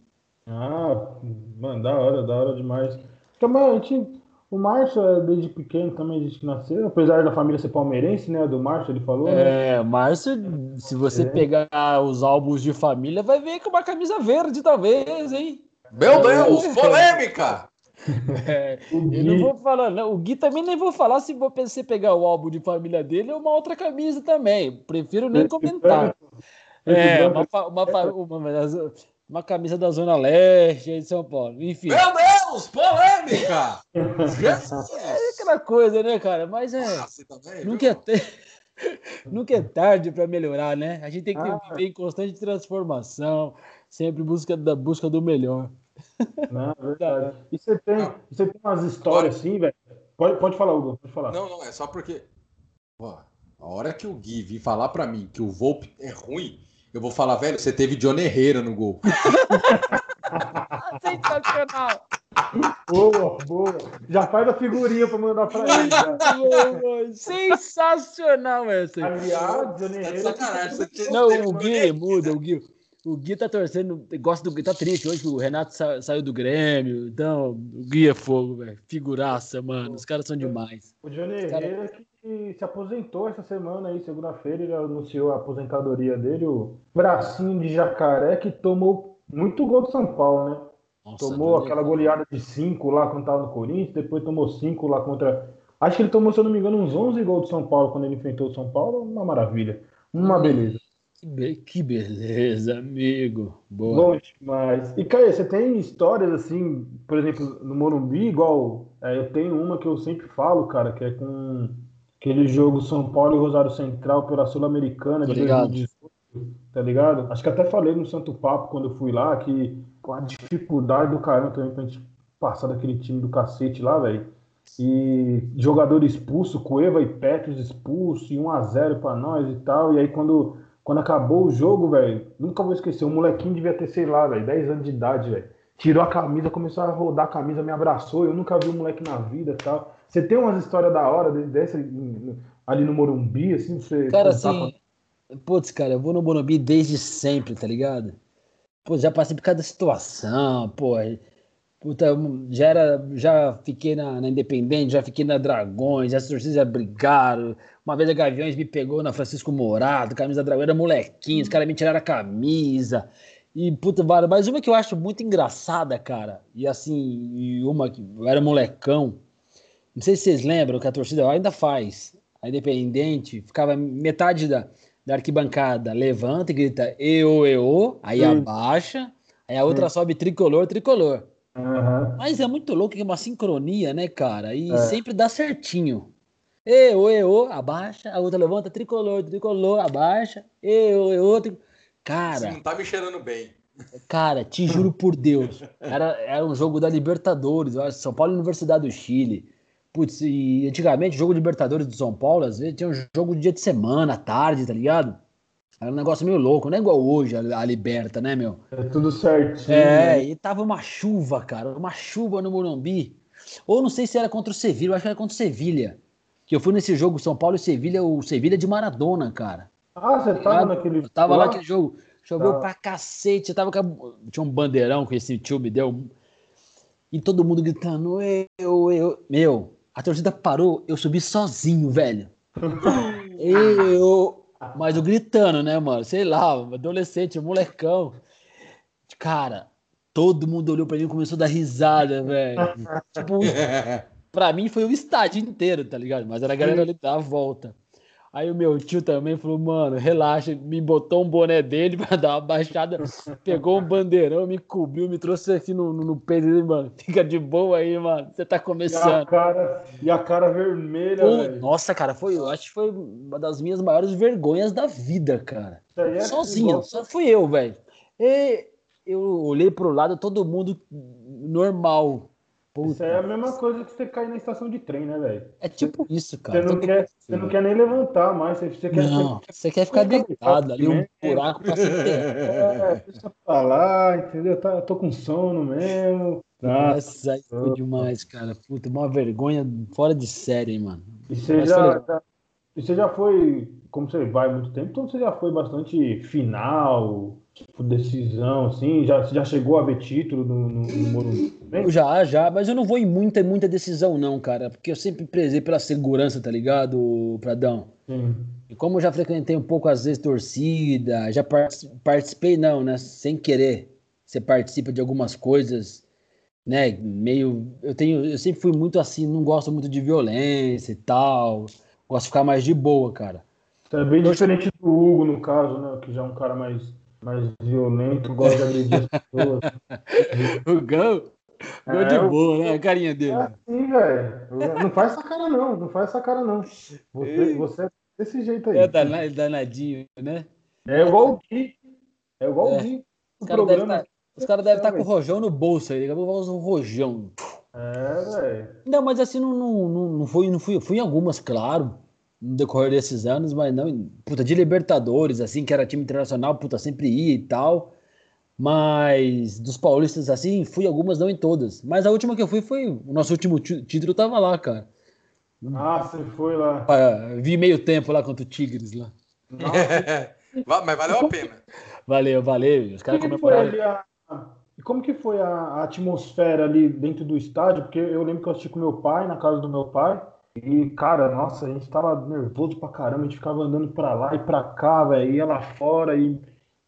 Ah, mano, da hora, da hora demais. Também a gente, o Márcio é desde pequeno também, desde que nasceu, apesar da família ser palmeirense, né? Do Márcio, ele falou, né? É, Márcio, se você É. pegar os álbuns de família, vai ver com uma camisa verde, talvez, hein? Meu Deus, polêmica! É, O eu não Gui, vou falar, não. O Gui também nem vou falar se você pegar o álbum de família dele ou uma outra camisa também. Prefiro nem comentar. É, uma, uma, uma, uma- uma camisa da Zona Leste aí de São Paulo. Enfim, Meu Deus, polêmica! É aquela coisa, né, cara? Mas é. Ah, você também, Nunca é, te- nunca é tarde para melhorar, né? A gente tem que Ah. viver em constante transformação, sempre busca da busca do melhor. Não, é verdade. E você tem, Não. você tem umas histórias assim, velho? Pode, pode falar, Hugo, pode falar. Não, não, é só porque. Pô, a hora que o Gui vir falar pra mim que o Volpe é ruim, eu vou falar, velho, você teve Johnny Herrera no gol. Sensacional! Boa, boa. Já faz a figurinha pra mandar pra ele. já. Sensacional essa. Aliás, Johnny Tá de Herrera- tem- Não, o Gui muda, o Gui. O Gui tá torcendo, gosta do Gui, tá triste hoje que o Renato sa- saiu do Grêmio. Então, o Gui é fogo, velho. Figuraça, mano. Os caras são demais. O Johnny Cara- Herrera que se aposentou essa semana aí, segunda-feira, ele anunciou a aposentadoria dele, o bracinho de jacaré que tomou muito gol do São Paulo, né? Nossa, tomou aquela goleada de 5 lá quando tava no Corinthians, depois tomou 5 lá contra. Acho que ele tomou, se eu não me engano, uns 11 gols do São Paulo quando ele enfrentou o São Paulo. Uma maravilha. Uma beleza. Que, be- que beleza, amigo. Boa. Bom demais. E, Caio, você tem histórias assim, por exemplo, no Morumbi, igual. é, eu tenho uma que eu sempre falo, cara, que é com aquele jogo São Paulo e Rosário Central pela Sul-Americana de ligado. 2018, tá ligado? Acho que até falei no Santo Papo quando eu fui lá, que com a dificuldade do caramba também pra gente passar daquele time do cacete lá, velho. E jogador expulso, Cueva e Petros expulso, e 1x0 pra nós e tal. E aí quando, quando acabou o jogo, velho, nunca vou esquecer, o molequinho devia ter, sei lá, velho, 10 anos de idade, velho. Tirou a camisa, começou a rodar a camisa, me abraçou. Eu nunca vi um moleque na vida e tal. Você tem umas histórias da hora de- dessa ali no Morumbi, assim, você Cara, assim, putz, cara, eu vou no Morumbi desde sempre, tá ligado? Pô, já passei por cada situação, pô. Puta, eu já era, já fiquei na, na Independente, já fiquei na Dragões, as torcidas já brigaram. Uma vez a Gaviões me pegou na Francisco Morato, camisa da Dragão, era molequinho, os caras me tiraram a camisa. E, puta, mas uma que eu acho muito engraçada, cara, e assim, e uma que eu era molecão, não sei se vocês lembram que a torcida ainda faz. A Independente ficava metade da, da arquibancada levanta e grita EO, EO, aí Sim. abaixa, aí a outra sobe tricolor, tricolor. Uhum. Mas é muito louco que é uma sincronia, né, cara? E é. sempre dá certinho. Eu, eu, abaixa, a outra levanta, tricolor, tricolor, abaixa, eu, eu, tricolor. Cara. Você não tá me cheirando bem. Cara, te juro por Deus. Era, era um jogo da Libertadores, São Paulo Universidade do Chile. Putz, e antigamente, jogo de Libertadores do São Paulo, às vezes tinha um jogo de dia de semana, tarde, tá ligado? Era um negócio meio louco, não é igual hoje a, a Liberta, né, meu? É tudo certinho. É, e tava uma chuva, cara, uma chuva no Morumbi. Ou não sei se era contra o Sevilha, eu acho que era contra o Sevilha. Que eu fui nesse jogo São Paulo e Sevilha, o Sevilha de Maradona, cara. Ah, você tava eu, naquele. Eu tava lá naquele jogo. Choveu tá. pra cacete. Eu tava com... Tinha um bandeirão que esse tio me deu. E todo mundo gritando, eu, eu. Meu, a torcida parou, eu subi sozinho, velho. eu. Mas eu gritando, né, mano? Sei lá, adolescente, molecão. Cara, todo mundo olhou pra mim e começou a dar risada, velho. tipo, pra mim foi o estádio inteiro, tá ligado? Mas era a galera ali da volta. Aí o meu tio também falou, mano, relaxa, me botou um boné dele pra dar uma baixada, pegou um bandeirão, me cobriu, me trouxe aqui no, no, no peito dele, mano. Fica de boa aí, mano. Você tá começando. E a cara, e a cara vermelha, Pô, Nossa, cara, foi, eu acho que foi uma das minhas maiores vergonhas da vida, cara. É Sozinho, só fui eu, velho. E eu olhei pro lado, todo mundo normal. Puta. Isso é a mesma coisa que você cair na estação de trem, né, velho? É tipo isso, cara. Você não, quer, você não quer nem levantar mais, você, quer... Não, você quer ficar deitado ali, um buraco pra você ter. É, deixa pra lá, entendeu? Tá, eu tô com sono mesmo. Nossa, aí foi demais, cara. Puta, uma vergonha fora de série, hein, mano. E você, já, já, e você já foi, como você vai muito tempo, então você já foi bastante final, tipo, decisão, assim? Já, já chegou a ver título no, no, no Morumbi? Já, já, mas eu não vou em muita, muita decisão, não, cara, porque eu sempre prezei pela segurança, tá ligado, Pradão? Sim. E como eu já frequentei um pouco, às vezes, torcida, já participei, não, né, sem querer. Você participa de algumas coisas, né, meio. Eu tenho. Eu sempre fui muito assim, não gosto muito de violência e tal. Gosto de ficar mais de boa, cara. É bem diferente do Hugo, no caso, né? Que já é um cara mais mais violento, gosta de agredir as pessoas. o Gão, é, de boa, né? A carinha dele. É assim, velho. Não faz essa cara, não. Não faz essa cara, não. Você, você é desse jeito aí. É danadinho, né? É igual o Gui. É igual o é. Gui. Os caras devem estar tá com o rojão no bolso aí. Daqui a pouco usar um rojão. É, velho. Não, mas assim, não, não, não, não, fui, não fui. Fui em algumas, claro no decorrer desses anos, mas não, puta, de Libertadores, assim, que era time internacional, puta, sempre ia e tal. Mas dos paulistas, assim, fui algumas, não em todas. Mas a última que eu fui foi. O nosso último título tava lá, cara. Ah, você foi lá. Ah, vi meio tempo lá contra o Tigres lá. mas valeu a pena. Valeu, valeu. Os caras comemoraram. E como que foi a, a atmosfera ali dentro do estádio? Porque eu lembro que eu assisti com meu pai, na casa do meu pai. E, cara, nossa, a gente tava nervoso pra caramba, a gente ficava andando pra lá e pra cá, velho, ia lá fora e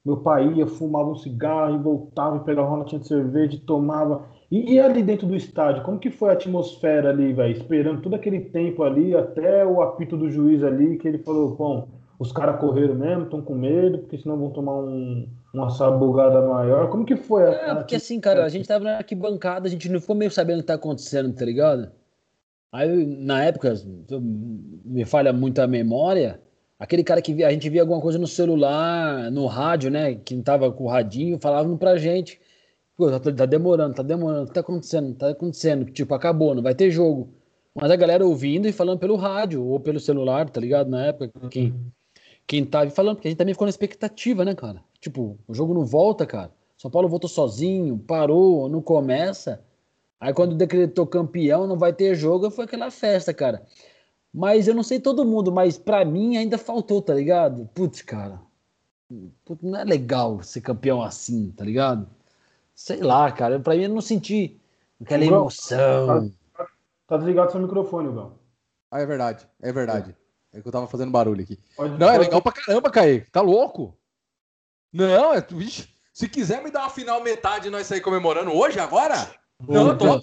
meu pai ia, fumava um cigarro e voltava e pegava uma latinha de cerveja e tomava. E, e ali dentro do estádio, como que foi a atmosfera ali, velho? Esperando todo aquele tempo ali, até o apito do juiz ali, que ele falou, bom, os caras correram mesmo, estão com medo, porque senão vão tomar um, uma sabugada maior. Como que foi? A, é, porque assim, cara, a gente tava na arquibancada, a gente não ficou meio sabendo o que tá acontecendo, tá ligado? Aí, na época, me falha muito a memória, aquele cara que via, a gente via alguma coisa no celular, no rádio, né? Que não tava com o radinho, falavam pra gente. Pô, tá, tá, demorando, tá demorando, o que tá acontecendo? Tá acontecendo, tipo, acabou, não vai ter jogo. Mas a galera ouvindo e falando pelo rádio ou pelo celular, tá ligado? Na época, quem, quem tava falando, porque a gente também ficou na expectativa, né, cara? Tipo, o jogo não volta, cara. São Paulo voltou sozinho, parou, não começa. Aí quando decretou campeão, não vai ter jogo, foi aquela festa, cara. Mas eu não sei todo mundo, mas para mim ainda faltou, tá ligado? Putz, cara. Putz, não é legal ser campeão assim, tá ligado? Sei lá, cara. Pra mim eu não senti aquela emoção. Tá, tá desligado seu microfone, Gão. Ah, é verdade. É verdade. É que eu tava fazendo barulho aqui. Pode, não, é legal pra caramba, Caí. Tá louco? Não, é. Vixe, se quiser me dar uma final metade nós sair comemorando hoje, agora? Não, tô.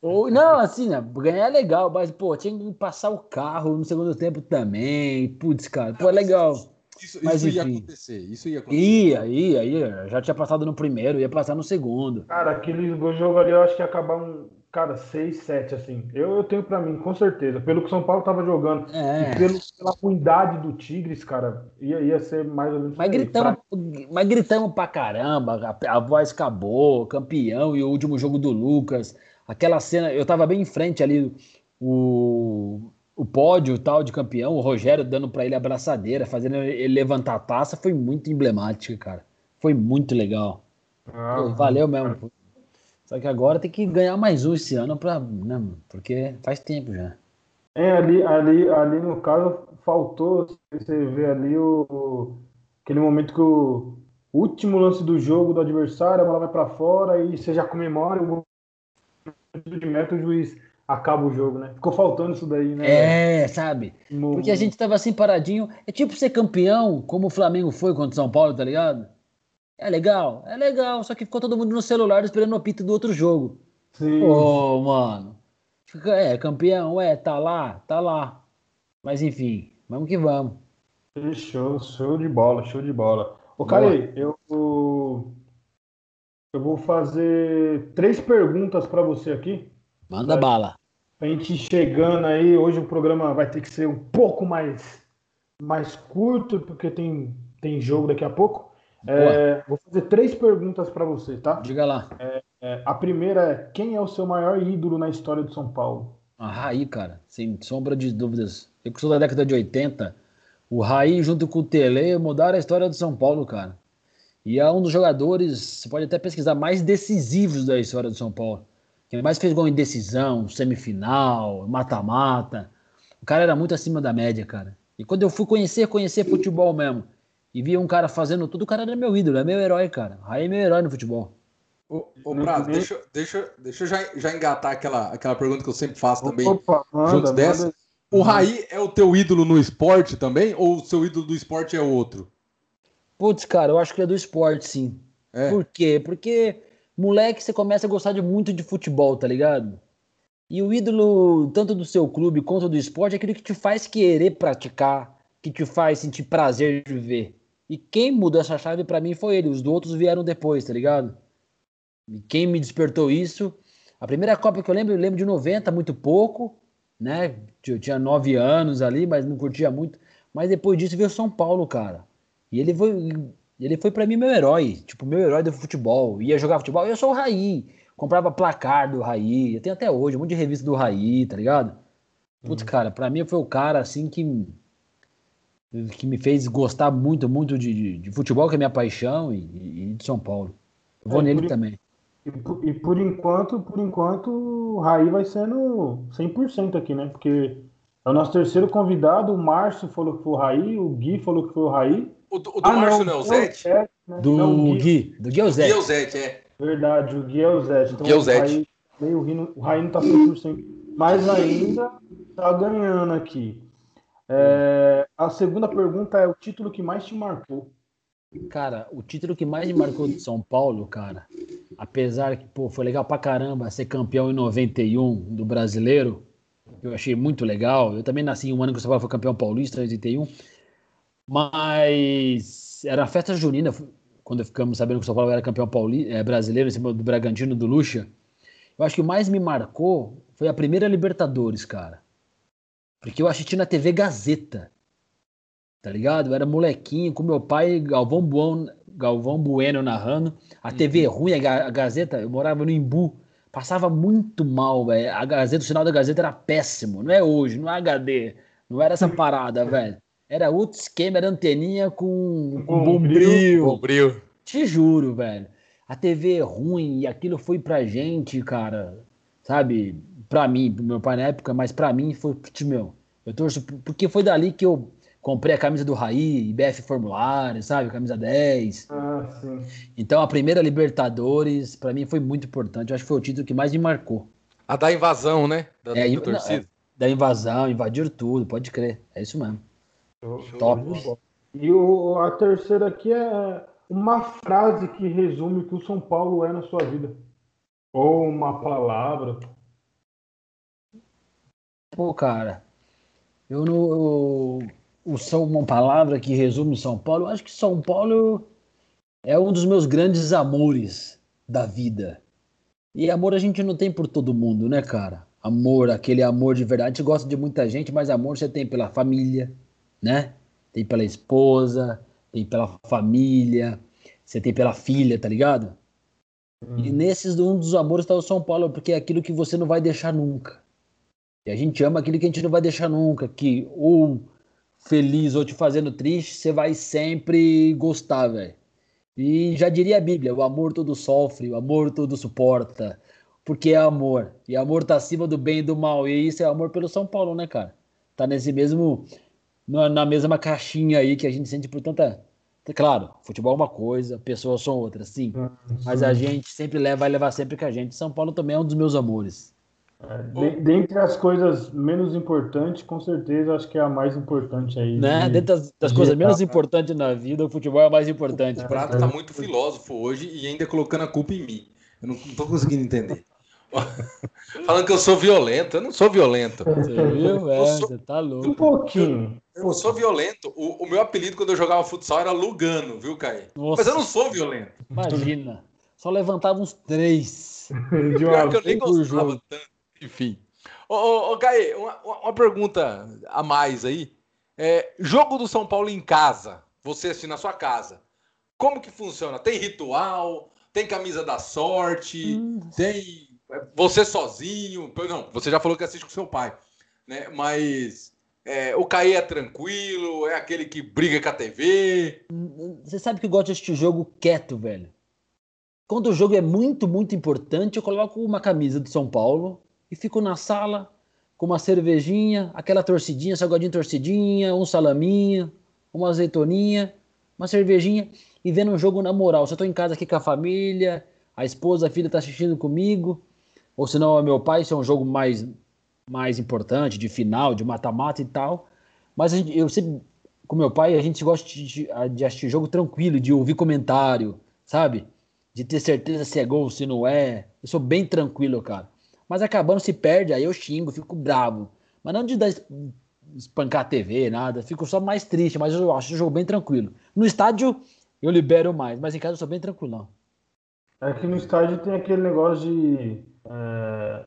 Ou, não, assim, né, ganhar é legal, mas, pô, tinha que passar o carro no segundo tempo também. Putz, cara, pô, é legal. Isso, Mas, isso ia acontecer. Isso ia acontecer. Ia, ia, ia. Já tinha passado no primeiro, ia passar no segundo. Cara, aquele jogo ali eu acho que ia acabar um. Cara, 6, 7, assim. Eu, eu tenho pra mim, com certeza. Pelo que o São Paulo tava jogando É. e pelo, pela ruindade do Tigres, cara, ia, ia ser mais ou menos. Mas gritamos, mas gritamos pra caramba, a, a voz acabou, campeão e o último jogo do Lucas. Aquela cena, eu tava bem em frente ali, o, o pódio tal de campeão, o Rogério dando pra ele abraçadeira, fazendo ele levantar a taça, foi muito emblemática, cara. Foi muito legal. Ah, Pô, valeu mesmo. Só que agora tem que ganhar mais um esse ano, pra, né, porque faz tempo já. É, ali, ali, ali no caso, faltou você ver ali o, aquele momento que o último lance do jogo do adversário, a bola vai pra fora e você já comemora o de meta, o juiz acaba o jogo, né? Ficou faltando isso daí, né? É, sabe? No- Porque a gente tava assim paradinho. É tipo ser campeão, como o Flamengo foi contra o São Paulo, tá ligado? É legal, é legal. Só que ficou todo mundo no celular esperando o apito do outro jogo. Sim. Ô, mano. É, campeão, é, tá lá, tá lá. Mas enfim, vamos que vamos. Show, show de bola, show de bola. Ô, Kari, eu, eu vou fazer três perguntas para você aqui. Manda Vai. bala. A gente chegando aí, hoje o programa vai ter que ser um pouco mais, mais curto, porque tem, tem jogo daqui a pouco. É, vou fazer três perguntas para você, tá? Diga lá. É, a primeira é: quem é o seu maior ídolo na história do São Paulo? A Raí, cara, sem sombra de dúvidas. Eu que sou da década de 80, o Raí junto com o Tele mudaram a história do São Paulo, cara. E é um dos jogadores, você pode até pesquisar, mais decisivos da história do São Paulo. Quem mais fez gol em decisão, semifinal, mata-mata. O cara era muito acima da média, cara. E quando eu fui conhecer, conhecer futebol mesmo, e via um cara fazendo tudo, o cara era meu ídolo, é meu herói, cara. Raí é meu herói no futebol. Ô, ô nem- deixa, deixa, deixa eu já, já engatar aquela, aquela pergunta que eu sempre faço também. Opa, manda, juntos manda. dessa. O Raí é o teu ídolo no esporte também? Ou o seu ídolo do esporte é outro? Putz, cara, eu acho que é do esporte, sim. É. Por quê? Porque, moleque, você começa a gostar de muito de futebol, tá ligado? E o ídolo, tanto do seu clube quanto do esporte, é aquele que te faz querer praticar, que te faz sentir prazer de ver. E quem mudou essa chave pra mim foi ele, os outros vieram depois, tá ligado? E quem me despertou isso? A primeira Copa que eu lembro, eu lembro de 90, muito pouco, né? Eu tinha nove anos ali, mas não curtia muito. Mas depois disso veio São Paulo, cara. E ele foi, ele foi para mim meu herói, tipo, meu herói do futebol. Ia jogar futebol, eu sou o Raí. Comprava placar do Raí. Eu tenho até hoje um monte de revista do Raí, tá ligado? Putz, cara, pra mim foi o cara assim que que me fez gostar muito, muito de, de, de futebol, que é minha paixão, e, e de São Paulo. Eu vou É, nele por- também. E por, e por enquanto, por enquanto, o Raí vai sendo 100% aqui, né? Porque é o nosso terceiro convidado, o Márcio falou que foi o Raí, o Gui falou que foi o Raí. O, do- o do Márcio não é o Zete? né? Do Não, o Gui, Gui, do Gui é o E Zé. é o Zete, é. verdade, o Gui é o Zete. Então, Gui é o o Zete. Raí, meio rindo, o Raí não tá 100%, mas ainda tá ganhando aqui. É, a segunda pergunta é o título que mais te marcou. Cara, o título que mais me marcou do São Paulo, cara, apesar que, pô, foi legal pra caramba ser campeão em 91 do brasileiro, eu achei muito legal. Eu também nasci um ano que o São Paulo foi campeão paulista, em 81, mas era a festa junina, quando ficamos sabendo que o São Paulo era campeão pauli, é, brasileiro em cima do Bragantino do Lucha. Eu acho que o mais me marcou foi a primeira Libertadores, cara. Porque eu assisti na TV Gazeta tá ligado? Eu era molequinho com meu pai, Galvão Bueno, Galvão Bueno narrando. A TV ruim, a, Ga- a Gazeta, eu morava no Imbu, passava muito mal, velho. A Gazeta, o sinal da Gazeta era péssimo, não é hoje, não é HD, não era essa parada, velho. Era outro esquema, era anteninha com, com bombril. Bombril. Te juro, velho. A TV ruim e aquilo foi pra gente, cara. Sabe? Pra mim, pro meu pai na época, mas pra mim foi, putz, meu. Eu torço, por- porque foi dali que eu comprei a camisa do Raí, IBF Formulário, sabe? Camisa 10. Ah, sim. Então a primeira Libertadores, pra mim foi muito importante. Eu acho que foi o título que mais me marcou. A da invasão, né? Da, É, da não, torcida. Da invasão, invadiram tudo, pode crer. É isso mesmo. Top. E o, a terceira aqui é uma frase que resume o que o São Paulo é na sua vida. Ou uma palavra. Pô, cara, eu no. eu- o São, uma palavra que resume São Paulo, eu acho que São Paulo é um dos meus grandes amores da vida. E amor a gente não tem por todo mundo, né, cara? Amor, aquele amor de verdade. A gente gosta de muita gente, mas amor você tem pela família, né? Tem pela esposa, tem pela família, você tem pela filha, tá ligado? Hum. E nesses, um dos amores está o São Paulo, porque é aquilo que você não vai deixar nunca. E a gente ama aquilo que a gente não vai deixar nunca, que ou feliz ou te fazendo triste, você vai sempre gostar, velho. E já diria a Bíblia, o amor todo sofre, o amor todo suporta, porque é amor. E amor tá acima do bem e do mal. E isso é amor pelo São Paulo, né, cara? Tá nesse mesmo na mesma caixinha aí que a gente sente por tanta Claro, futebol é uma coisa, pessoas são outras, sim. sim. Mas a gente sempre leva, vai levar sempre com a gente. São Paulo também é um dos meus amores. É, dentre as coisas menos importantes, com certeza acho que é a mais importante aí. Né? De, dentre as, das de coisas menos importantes na vida, o futebol é a mais importante. O Prato tá muito filósofo hoje e ainda colocando a culpa em mim. Eu não, não tô conseguindo entender. Falando que eu sou violento, eu não sou violento. Você viu? É, sou... você tá louco. Um pouquinho. Eu, eu sou violento. O, o, meu apelido quando eu jogava futsal era Lugano, viu, Caí? Mas eu não sou violento. Imagina. Só levantava uns três. De uma Pior que eu nem gostava tanto. Enfim. Ô, ô, ô Caê, uma, uma, pergunta a mais aí. É, jogo do São Paulo em casa, você assim na sua casa, como que funciona? Tem ritual? Tem camisa da sorte? Hum. Tem você sozinho? Não, você já falou que assiste com seu pai, né? Mas é, o Caê é tranquilo? É aquele que briga com a TV? Você sabe que eu gosto de assistir jogo quieto, velho. Quando o jogo é muito, muito importante, eu coloco uma camisa do São Paulo e fico na sala com uma cervejinha, aquela torcidinha, salgadinho torcidinha, um salaminho, uma azeitoninha, uma cervejinha e vendo um jogo na moral. Se eu tô em casa aqui com a família, a esposa, a filha tá assistindo comigo, ou se não é meu pai, se é um jogo mais, mais importante, de final, de mata-mata e tal. Mas gente, eu sempre, com meu pai, a gente gosta de, de assistir jogo tranquilo, de ouvir comentário, sabe? De ter certeza se é gol, se não é. Eu sou bem tranquilo, cara. Mas acabando se perde, aí eu xingo, fico bravo. Mas não de dar espancar a TV, nada. Fico só mais triste, mas eu acho o jogo bem tranquilo. No estádio eu libero mais, mas em casa eu sou bem tranquilo. É que no estádio tem aquele negócio de. É,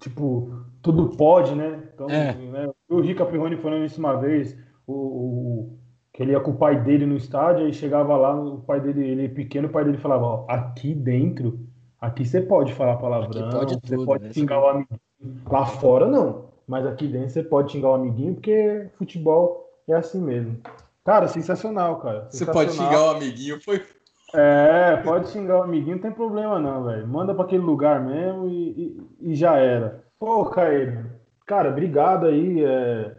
tipo, tudo pode, né? Então, é. né, o Rica Pirroni falando isso uma vez, o, o, que ele ia com o pai dele no estádio, aí chegava lá, o pai dele, ele pequeno, o pai dele falava, ó, aqui dentro Aqui você pode falar palavrão, pode você tudo, pode né? xingar o amiguinho. Lá fora não, mas aqui dentro você pode xingar o amiguinho, porque futebol é assim mesmo. Cara, sensacional, cara. Você pode xingar o amiguinho, foi. É, pode xingar o amiguinho, não tem problema não, velho. Manda para aquele lugar mesmo e, e, e, já era. Pô, Caê, cara, obrigado aí é,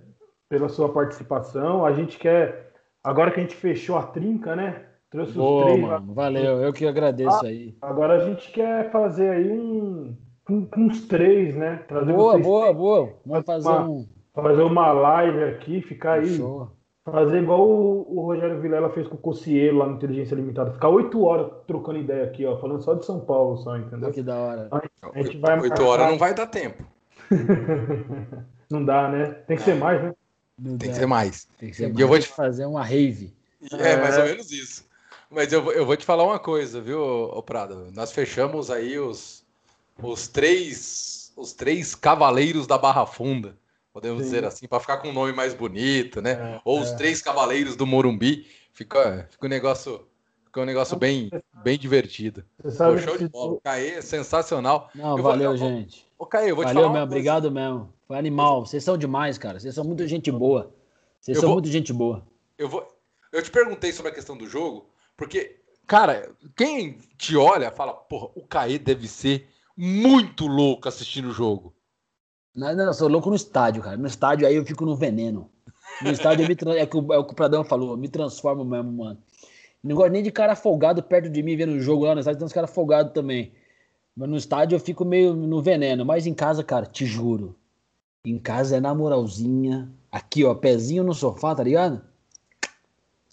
pela sua participação. A gente quer, agora que a gente fechou a trinca, né? Trouxe Boa, os três. Mano, valeu, eu que agradeço ah, aí. Agora a gente quer fazer aí um, um uns três, né? Trazer boa, boa, três. boa. Vamos fazer uma, um. Fazer uma live aqui, ficar aí. Show. Fazer igual o, o, Rogério Vilela fez com o Cocielo lá no Inteligência Limitada. Ficar oito horas trocando ideia aqui, ó. Falando só de São Paulo, só, entendeu? Que da hora. A gente vai oito horas não vai dar tempo. não dá, né? Tem que ser mais, né? Não Tem dá. que ser mais. Tem que ser mais. E eu vou te fazer uma rave. É, é, mais ou menos isso. Mas eu, eu vou te falar uma coisa, viu, Prado? Nós fechamos aí os, os três os três cavaleiros da Barra Funda, podemos Sim. dizer assim, para ficar com um nome mais bonito, né? É, Ou os é. três cavaleiros do Morumbi. Fica, fica um negócio, fica um negócio bem, bem divertido. Pô, show de bola. O Caê é sensacional. Não, eu valeu, vou, gente. Ô, Caê, eu vou valeu te falar. Mesmo, obrigado mesmo. Foi animal. Vocês são demais, cara. Vocês são muito gente boa. Vocês eu são vou, muito gente boa. Eu vou. Eu te perguntei sobre a questão do jogo, porque, cara, quem te olha fala, porra, o Caê deve ser muito louco assistindo o jogo. Não, não, eu sou louco no estádio, cara. No estádio aí eu fico no veneno. No estádio me, é, que o, é o que o Pradão falou, me transformo mesmo, mano. Não gosto nem de cara folgado perto de mim vendo o jogo lá no estádio, tem uns caras folgados também. Mas no estádio eu fico meio no veneno. Mas em casa, cara, te juro. Em casa é na moralzinha. Aqui, ó, pezinho no sofá, tá ligado?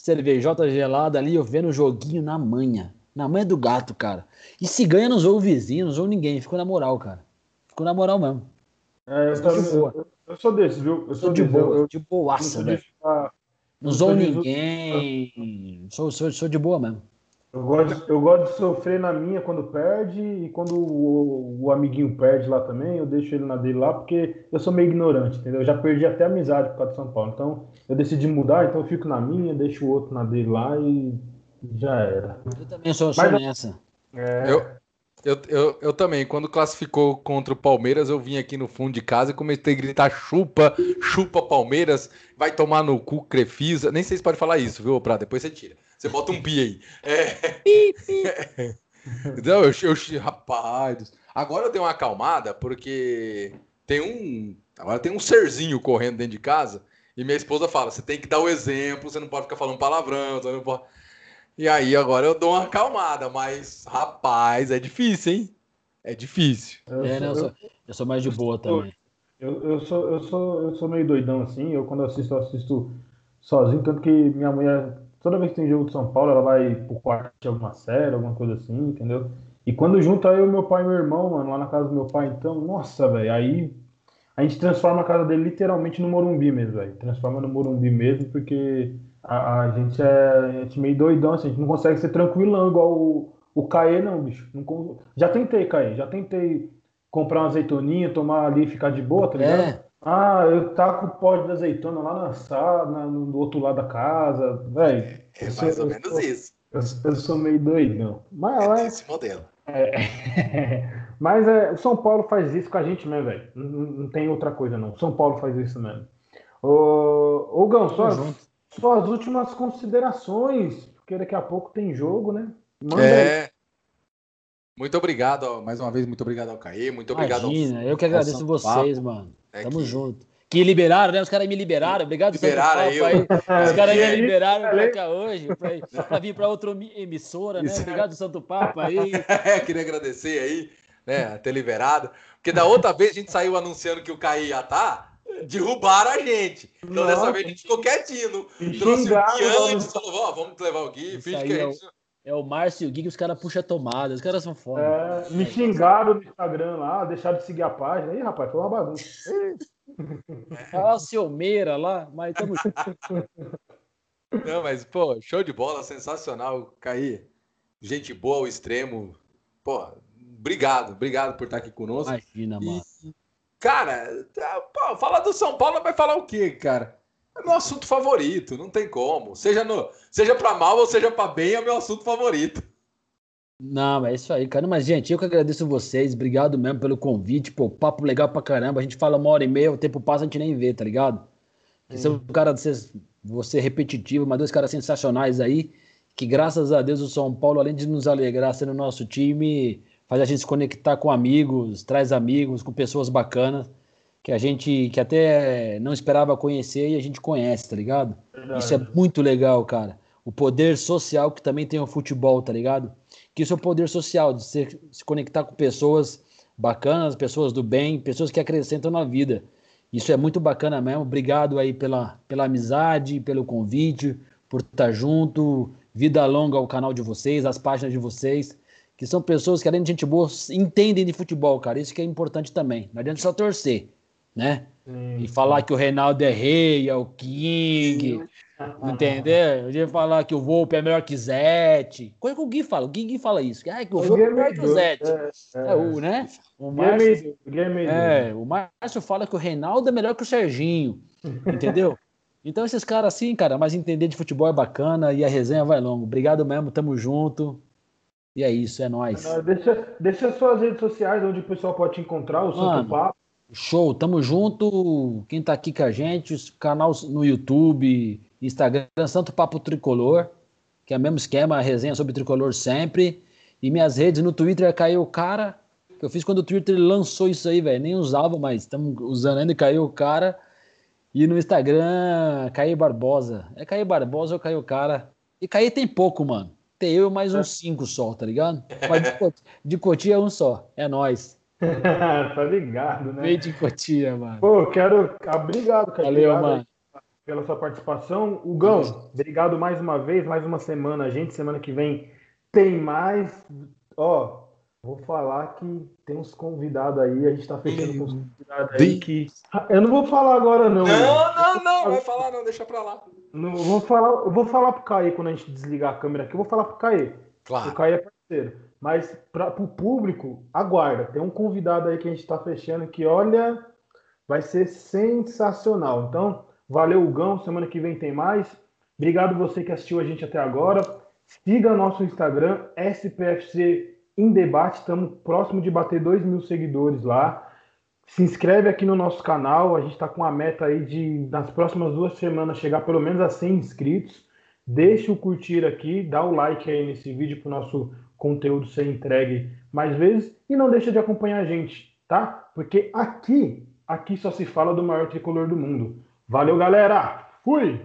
Cervejota gelada ali, eu vendo o joguinho na manha. Na manha do gato, cara. E se ganha, não zoou o vizinho, não zoou ninguém. Ficou na moral, cara. Ficou na moral mesmo. É, eu, eu, eu, eu, sou desse, viu? Eu sou de boa, eu, de boaça, velho. Não sou ninguém. Sou, sou, sou de boa mesmo. Eu gosto, eu gosto de sofrer na minha quando perde, e quando o, o, amiguinho perde lá também, eu deixo ele na dele lá, porque eu sou meio ignorante, entendeu? Eu já perdi até amizade por causa de São Paulo. Então, eu decidi mudar, então eu fico na minha, deixo o outro na dele lá e já era. Eu também sou, sou Mas, nessa. É... Eu, eu, eu, eu também, quando classificou contra o Palmeiras, eu vim aqui no fundo de casa e comecei a gritar: chupa, chupa Palmeiras, vai tomar no cu, Crefisa. Nem sei se pode falar isso, viu, Pra Depois você tira. Você bota um pi aí. É... Não, eu, eu, rapaz. Agora eu dei uma acalmada porque tem um. Agora tem um serzinho correndo dentro de casa. E minha esposa fala: você tem que dar o exemplo, você não pode ficar falando palavrão, você não pode. E aí agora eu dou uma acalmada, mas rapaz, é difícil, hein? É difícil. Eu, é, sou, eu, sou, eu sou mais de boa também. Eu, eu, sou, eu, sou, eu sou meio doidão assim. Eu quando assisto, eu assisto sozinho, tanto que minha mulher, toda vez que tem jogo de São Paulo, ela vai pro quarto de alguma série, alguma coisa assim, entendeu? E quando junta eu, meu pai e meu irmão, mano, lá na casa do meu pai, então, nossa, velho, aí a gente transforma a casa dele literalmente no Morumbi mesmo, velho. Transforma no Morumbi mesmo, porque a, a, gente é, a gente é meio doidão, assim, a gente não consegue ser tranquilão igual o, o Caê, não, bicho. Não, já tentei, Caê, já tentei comprar uma azeitoninha, tomar ali e ficar de boa, tá ligado? É. Ah, eu taco o pó de azeitona lá na sala, no outro lado da casa, velho. É mais ou menos sou, isso. Eu, eu, sou meio doidão. Mas, é esse modelo. É, mas é, o São Paulo faz isso com a gente mesmo, velho. Não, não, tem outra coisa, não. O São Paulo faz isso mesmo. Ô, ô Gão, só, suas últimas considerações, porque daqui a pouco tem jogo, né? Manda é. Aí. Muito obrigado, mais uma vez, muito obrigado ao Caê, muito obrigado Imagina, ao, eu que agradeço vocês, Papo. mano. É Tamo que... junto. Que liberaram, né? Os caras me liberaram. Obrigado, liberaram aí. aí. Os caras me liberaram pra cá hoje, pra, pra vir pra outra emissora, né? Obrigado, Santo Papa aí. É, queria agradecer aí, né? Ter liberado. Porque da outra vez a gente saiu anunciando que o Caí ia estar. Tá, derrubaram a gente. Então Nossa. dessa vez a gente ficou quietinho. Trouxe o Gui antes, falou, ó, vamos levar o Gui, finge que a é gente... É o Márcio e o Gui que os caras puxam a tomada. Os caras são foda. É, me xingaram no Instagram lá, deixaram de seguir a página. Aí, rapaz, foi uma bagunça. Olha a Ciumeira lá, mas tamo Não, mas, pô, show de bola, sensacional, Caí. Gente boa ao extremo. Pô, obrigado, obrigado por estar aqui conosco. Imagina, mano. E, Cara, tá, pô, falar do São Paulo vai falar o quê, cara? É meu assunto favorito, não tem como. Seja, no, seja pra mal ou seja pra bem, é meu assunto favorito. Não, é isso aí, cara. Mas, gente, eu que agradeço vocês. Obrigado mesmo pelo convite. Pô, papo legal pra caramba. A gente fala uma hora e meia, o tempo passa, a gente nem vê, tá ligado? Hum. São um cara, vocês, você repetitivo, mas dois caras sensacionais aí. Que graças a Deus o São Paulo, além de nos alegrar sendo nosso time, faz a gente se conectar com amigos, traz amigos, com pessoas bacanas, que a gente que até não esperava conhecer e a gente conhece, tá ligado? Verdade. Isso é muito legal, cara. O poder social que também tem o futebol, tá ligado? Que isso é o poder social, de se, se conectar com pessoas bacanas, pessoas do bem, pessoas que acrescentam na vida. Isso é muito bacana mesmo. Obrigado aí pela, pela amizade, pelo convite, por estar junto. Vida longa ao canal de vocês, às páginas de vocês que são pessoas que, além de gente boa, entendem de futebol, cara. Isso que é importante também. Não adianta só torcer, né? Sim. E falar que o Reinaldo é rei, é o King, entendeu? Eu ia falar que o Volpe é melhor que Zete. Coisa que o Gui fala. O Gui, Gui fala isso. Ah, que o Volpe é melhor que o Zete. É, é, é, o, né? O Márcio, é, o Márcio fala que o Reinaldo é melhor que o Serginho, entendeu? Então esses caras assim, cara, mas entender de futebol é bacana e a resenha vai longo. Obrigado mesmo, tamo junto. E é isso, é nóis. Deixa, deixa suas redes sociais onde o pessoal pode te encontrar, o Santo Papo. Show, tamo junto. Quem tá aqui com a gente, os canal no YouTube, Instagram, Santo Papo Tricolor, que é o mesmo esquema, a resenha sobre tricolor sempre. E minhas redes no Twitter caiu o cara, que eu fiz quando o Twitter lançou isso aí, velho. Nem usava, mas estamos usando ainda, caiu o cara. E no Instagram, Caí Barbosa. É Caí Barbosa ou Caiu o cara? E Caí tem pouco, mano ter eu mais uns cinco só, tá ligado? Mas de, Cotia, de Cotia é um só, é nós. tá ligado, né? Vem de Cotia, mano. Pô, quero. Obrigado, cara. Valeu, obrigado mano. Pela sua participação. O Gão, obrigado mais uma vez, mais uma semana. A gente, semana que vem, tem mais. Ó, Vou falar que tem uns convidados aí, a gente tá fechando com uns convidados aí que. Eu não vou falar agora, não. Não, não, não, vai falar não, deixa pra lá. Não, vou falar, eu vou falar pro Caê quando a gente desligar a câmera aqui, eu vou falar pro Caê. Claro. O Caê é parceiro. Mas para o público, aguarda. Tem um convidado aí que a gente está fechando que, olha, vai ser sensacional. Então, valeu, Gão. Semana que vem tem mais. Obrigado você que assistiu a gente até agora. Siga nosso Instagram, SPFC em Debate. Estamos próximo de bater 2 mil seguidores lá. Se inscreve aqui no nosso canal. A gente está com a meta aí de, nas próximas duas semanas, chegar pelo menos a 100 inscritos. Deixe o curtir aqui, dá o like aí nesse vídeo para o nosso conteúdo ser entregue mais vezes e não deixa de acompanhar a gente, tá? Porque aqui, aqui só se fala do maior tricolor do mundo. Valeu, galera! Fui!